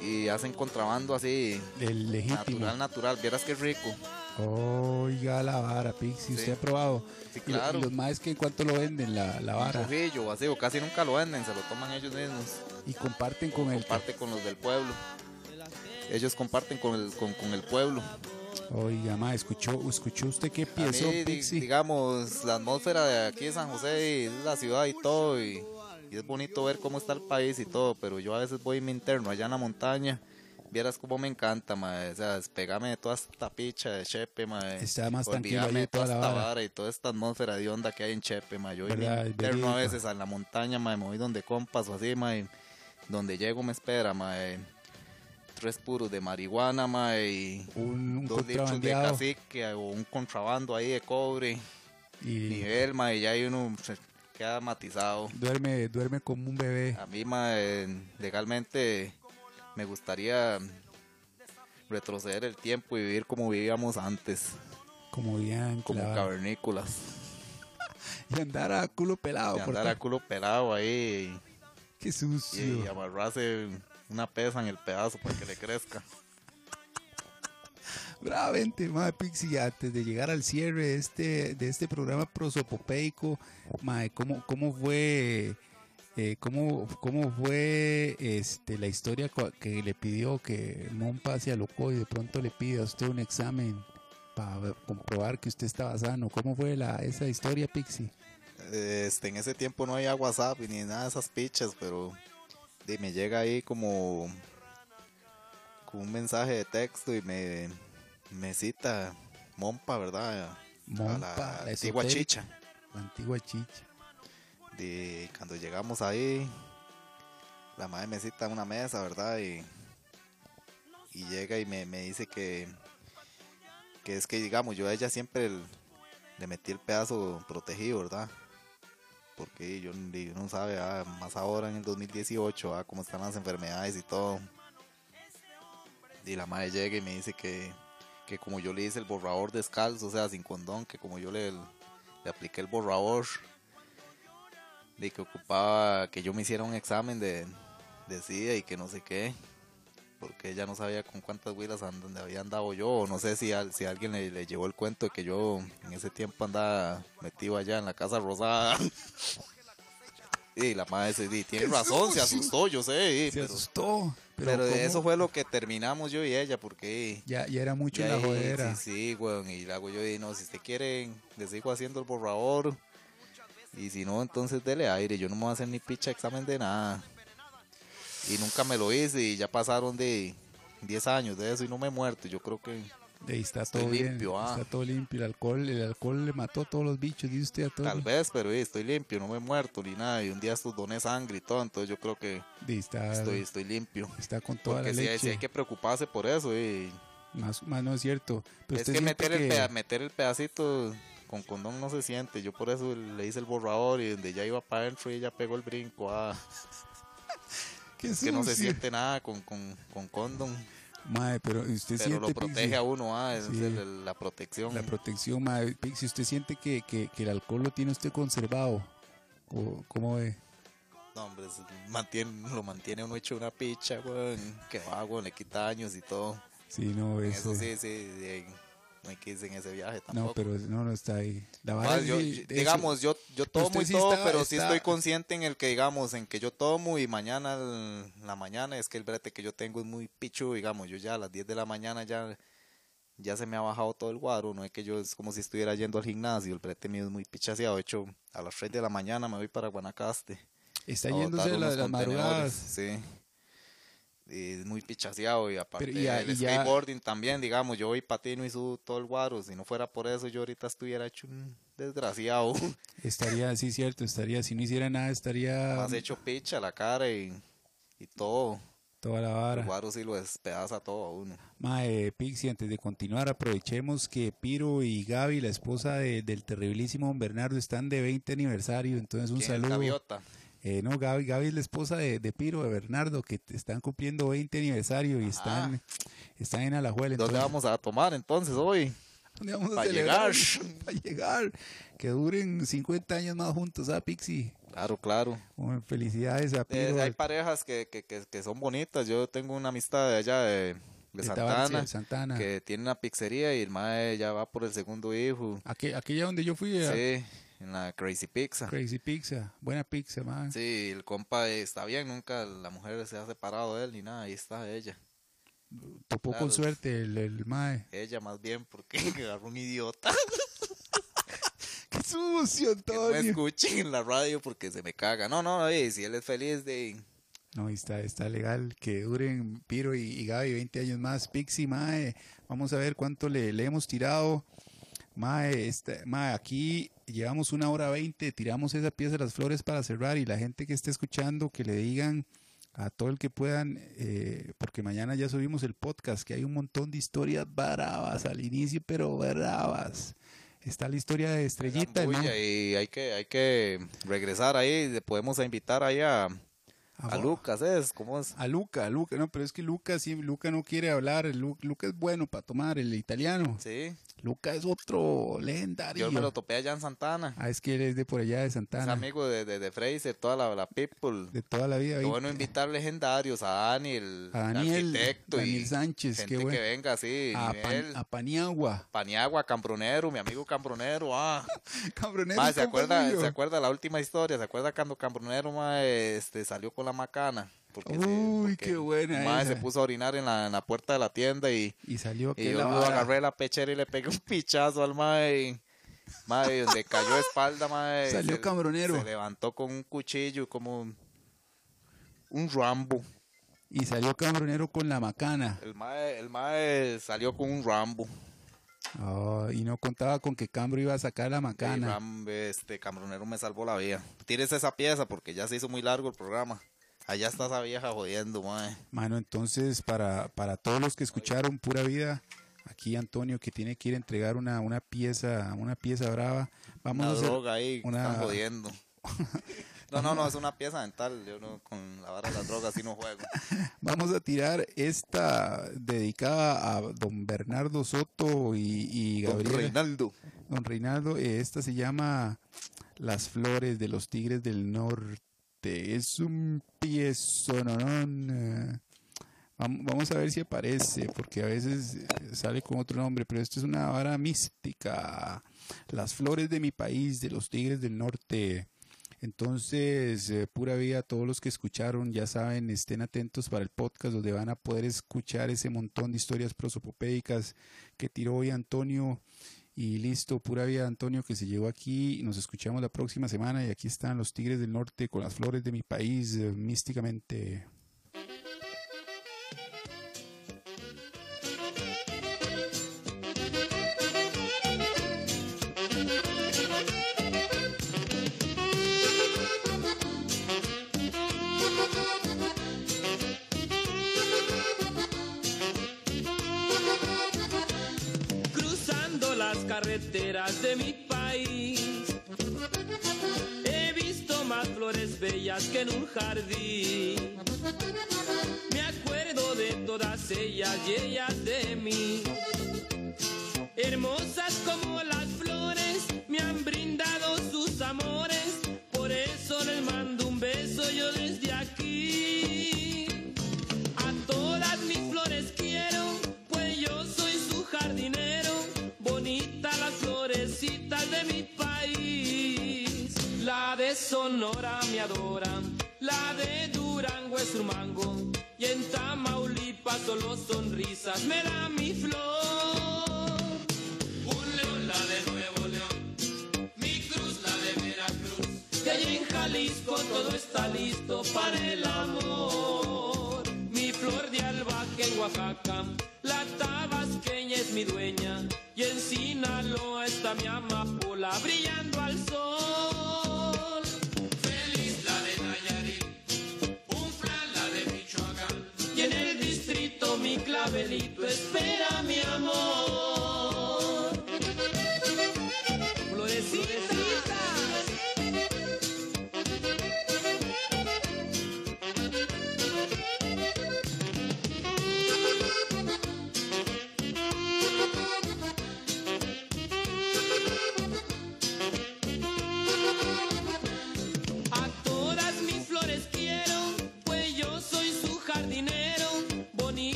y hacen contrabando así, El legítimo. natural, natural. Vieras qué rico. Oiga la vara, usted Sí. ha probado. Sí, claro. Y, los más que en cuanto lo venden, la, la Un vara. rojillo, así, o casi nunca lo venden, se lo toman ellos mismos. Y comparten con el. comparte con los del pueblo. Ellos comparten con el, con, con el pueblo. Oiga, ma, ¿escuchó, ¿escuchó usted qué pienso, digamos, la atmósfera de aquí de San José y la ciudad y todo, y, y es bonito ver cómo está el país y todo, pero yo a veces voy y me interno allá en la montaña, vieras cómo me encanta, mae, o sea, despegarme de toda esta picha de Chepe, mae, Está más tranquilo ahí de toda toda la esta vara. y toda esta atmósfera de onda que hay en Chepe, mae, yo y me interno a veces a la montaña, mae, me voy donde compas o así, mae, donde llego me espera, mae, tres puros de marihuana, mae, y Un, un dos litros de cacique o un contrabando ahí de cobre, Y nivel, ma, y ya hay uno se queda matizado. duerme, duerme como un bebé. A mí, ma, legalmente me gustaría retroceder el tiempo y vivir como vivíamos antes, Como bien como cavernícolas, Y andar a culo pelado. y andar a culo pelado ahí Qué y, sucio. y amarrarse una pesa en el pedazo para que le crezca. Bravamente, madre Pixie, antes de llegar al cierre de este, de este programa prosopopeico, madre, ¿cómo, cómo fue, eh, cómo, cómo fue este, la historia que le pidió que Mompa se alocó y de pronto le pide a usted un examen para comprobar que usted estaba sano? ¿Cómo fue la, esa historia, Pixie? Este, en ese tiempo no había WhatsApp ni nada de esas pichas, pero di, me llega ahí como, como un mensaje de texto y me, me cita Mompa, ¿verdad? Mompa, a la, la antigua chicha. La antigua chicha. De, cuando llegamos ahí, la madre me cita a una mesa, ¿verdad? Y, y llega y me, me dice que, que es que, digamos, yo a ella siempre el- le metí el pedazo protegido, ¿verdad? Porque yo uno sabe, ah, más ahora en el 2018, ah, cómo están las enfermedades y todo. Y la madre llega y me dice que, que como yo le hice el borrador descalzo, o sea, sin condón, que como yo le, le apliqué el borrador, de que ocupaba que yo me hiciera un examen de, de SIDA y que no sé qué, porque ella no sabía con cuántas huilas and- donde había andado yo, o no sé si, al- si alguien le, le llevó el cuento de que yo en ese tiempo andaba metido allá en la Casa Rosada. Y la madre se di, tiene razón, se asustó, yo sé, Se pero, asustó. Pero, pero eso fue lo que terminamos yo y ella, porque Ya, ya era mucho ya la jodera. Sí, sí, weón. Y le hago yo, y no, si usted quiere, le sigo haciendo el borrador. Y si no, entonces dele aire. Yo no me voy a hacer ni picha examen de nada. Y nunca me lo hice. Y ya pasaron de 10 años de eso y no me he muerto. Yo creo que Ahí está Estoy todo bien, limpio, ah. Está todo limpio. El alcohol, el alcohol le mató a todos los bichos, dice usted a todos. tal vez, pero eh, estoy limpio, no me he muerto ni nada. Y un día estos doné sangre y todo. Entonces yo creo que Sí, está, estoy, estoy limpio. está con toda Porque la hay- leche. sí hay que preocuparse por eso. Y más, más no es cierto. Pero es que meter, El que- peda- meter el pedacito con condón no se siente. Yo por eso le hice el borrador y donde ya iba para adentro y ella pegó el brinco. Ah, Que no se siente nada con, con, con condón. Mae, pero usted Pero siente lo protege Pixie, a uno, ah, es Sí. el- la protección. la protección, mae. Pixie, usted siente que, que, que el alcohol lo tiene usted conservado. ¿O ¿Cómo ve? No, hombre, mantiene, lo mantiene uno hecho una picha, weón. Que va, weón, le quita años y todo. Sí, no, es, Eso eh, sí, sí. De- no hay que irse en ese viaje tampoco. No, pero no, no está ahí. La yo- sí, de digamos, yo, yo tomo y sí todo, está- pero sí estoy consciente en el que, digamos, en que yo tomo y mañana la mañana es que el brete que yo tengo es muy pichu, digamos, yo ya a las 10 de la mañana ya, ya se me ha bajado todo el guaro, no es que yo es como si estuviera yendo al gimnasio, el brete mío es muy pichaseado, de hecho, a las 3 de la mañana me voy para Guanacaste. está yéndose la- unos las madrugadas. Sí. Y es muy pichaseado y aparte Pero y ya- el y ya- skateboarding también, digamos, yo voy patino y subo todo el guaro, si no fuera por eso yo ahorita estuviera hecho un desgraciado. Estaría, sí, cierto, estaría, si no hiciera nada, estaría Más hecho picha la cara y, y todo. toda la El vara. guaro sí lo despedaza todo a uno. Mae, Pixie, antes de continuar, aprovechemos que Piro y Gaby, la esposa de- del terribilísimo don Bernardo, están de 20 aniversario. Entonces, un ¿Quién es saludo. Gaviota? Eh, no, Gaby, Gaby es la esposa de, de Piro, de Bernardo, que están cumpliendo 20 aniversario y están, están en Alajuela. ¿Dónde entonces- vamos a tomar entonces hoy? ¿Dónde vamos a Pa' celebrar? llegar. Para llegar. Que duren 50 años más juntos, ¿ah, Pixie? Claro, claro. Bueno, felicidades a Eh, Piro. hay parejas que, que, que, que son bonitas. Yo tengo una amistad de allá de, de de Santana, Tabarcia, Santana. que tiene una pizzería y el mae ya va por el segundo hijo. Aqu- aquella donde yo fui, a Sí, en la Crazy Pizza. Crazy Pizza. Buena pizza, man. Sí, el compa está bien, nunca la mujer se ha separado de él ni nada, ahí está ella. Topó claro. con suerte el, el mae. Ella más bien porque agarró un idiota. ¡Qué sucio, que no me Antonio! escuchen en la radio porque se me caga. No, no, eh, si él es feliz de... No, está, está legal que duren Piro y, y Gaby 20 años más. Pixie, mae, vamos a ver cuánto le, le hemos tirado. Mae, este, mae, aquí llevamos una hora 20, tiramos esa pieza de las flores para cerrar y la gente que esté escuchando que le digan a todo el que puedan, eh, porque mañana ya subimos el podcast, que hay un montón de historias bravas al inicio, pero bravas. Está la historia de Estrellita, y hay que, hay que regresar ahí. le Podemos invitar ahí a, a Lucas, ¿es? ¿Cómo es? A Luca, a Luca, no, pero es que Luca, sí, Luca no quiere hablar, Lu- Luca es bueno para tomar, el italiano. Sí, Luca es otro legendario. yo me lo topé allá en Santana. Ah, es que él es de por allá de Es Santana, amigo de, de, de Fraser, toda la, la people. de toda la vida. Qué bueno invitar legendarios a Dani, el, A el Daniel, arquitecto Daniel y Sánchez, gente qué bueno. que venga así, a. Pan- a Paniagua. Paniagua, Cambronero, mi amigo Cambronero, ah. Cabronero, Ma, ¿se acuerda. ¿se acuerda la última historia? ¿Se acuerda cuando Cambronero ma, este, salió con la macana? Porque se- Uy, porque qué buena ma, esa. se puso a orinar en la, en la puerta de la tienda y, Y salió y yo la agarré la pechera y le pegué un pichazo al mae. y- mae, donde cayó de espalda, mae. Salió se- cambronero. Se levantó con un cuchillo como un, un Rambo. Y salió Cabronero con la macana. El mae, el mae salió con un Rambo. Oh, y no contaba con que Cambro iba a sacar la macana. Ram- este Cambronero me salvó la vida. Tires esa pieza porque ya se hizo muy largo el programa. Allá está esa vieja jodiendo, mae. Mano, entonces para, para todos los que escucharon Pura Vida, aquí Antonio que tiene que ir a entregar una, una pieza, una pieza brava. Vamos Una a hacer droga ahí, una- están jodiendo. No, no, no, es una pieza dental. Yo no, con la vara de las drogas sí no juego. vamos a tirar esta dedicada a don Bernardo Soto y, y Don Gabriel. Reinaldo. Don Reinaldo, eh, esta se llama Las Flores de los Tigres del Norte. Es un piezononón. vam- Vamos a ver si aparece, porque a veces eh, sale con otro nombre, pero esto es una vara mística. Las Flores de mi país, de los Tigres del Norte. Entonces, eh, pura vida, todos los que escucharon, ya saben, estén atentos para el podcast donde van a poder escuchar ese montón de historias prosopopédicas que tiró hoy Antonio. Y listo, pura vida Antonio que se llegó aquí. Nos escuchamos la próxima semana y aquí están los Tigres del Norte con las flores de mi país eh, místicamente. Carreteras de mi país. He visto más flores bellas que en un jardín. Me acuerdo de todas ellas y ellas de mí. Hermosas de Durango es un mango y en Tamaulipas solo sonrisas me da mi flor. Un león la de Nuevo León, mi cruz la de Veracruz, y allá en Jalisco todo está listo para el amor. Mi flor de albahaca en Oaxaca, la tabasqueña es mi dueña y en Sinaloa está mi amapola brillando esperar.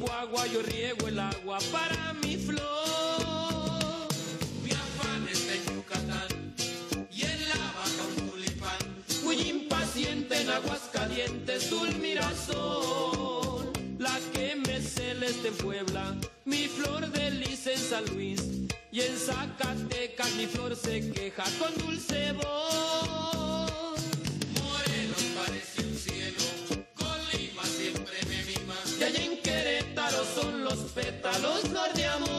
Chihuahua yo riego el agua para mi flor. Mi afán está en Yucatán y en la baja un tulipán. Muy impaciente en aguas calientes, un mirasol. La que me celeste Puebla, mi flor de lis en San Luis. Y en Zacatecas mi flor se queja con dulce voz. Colima siempre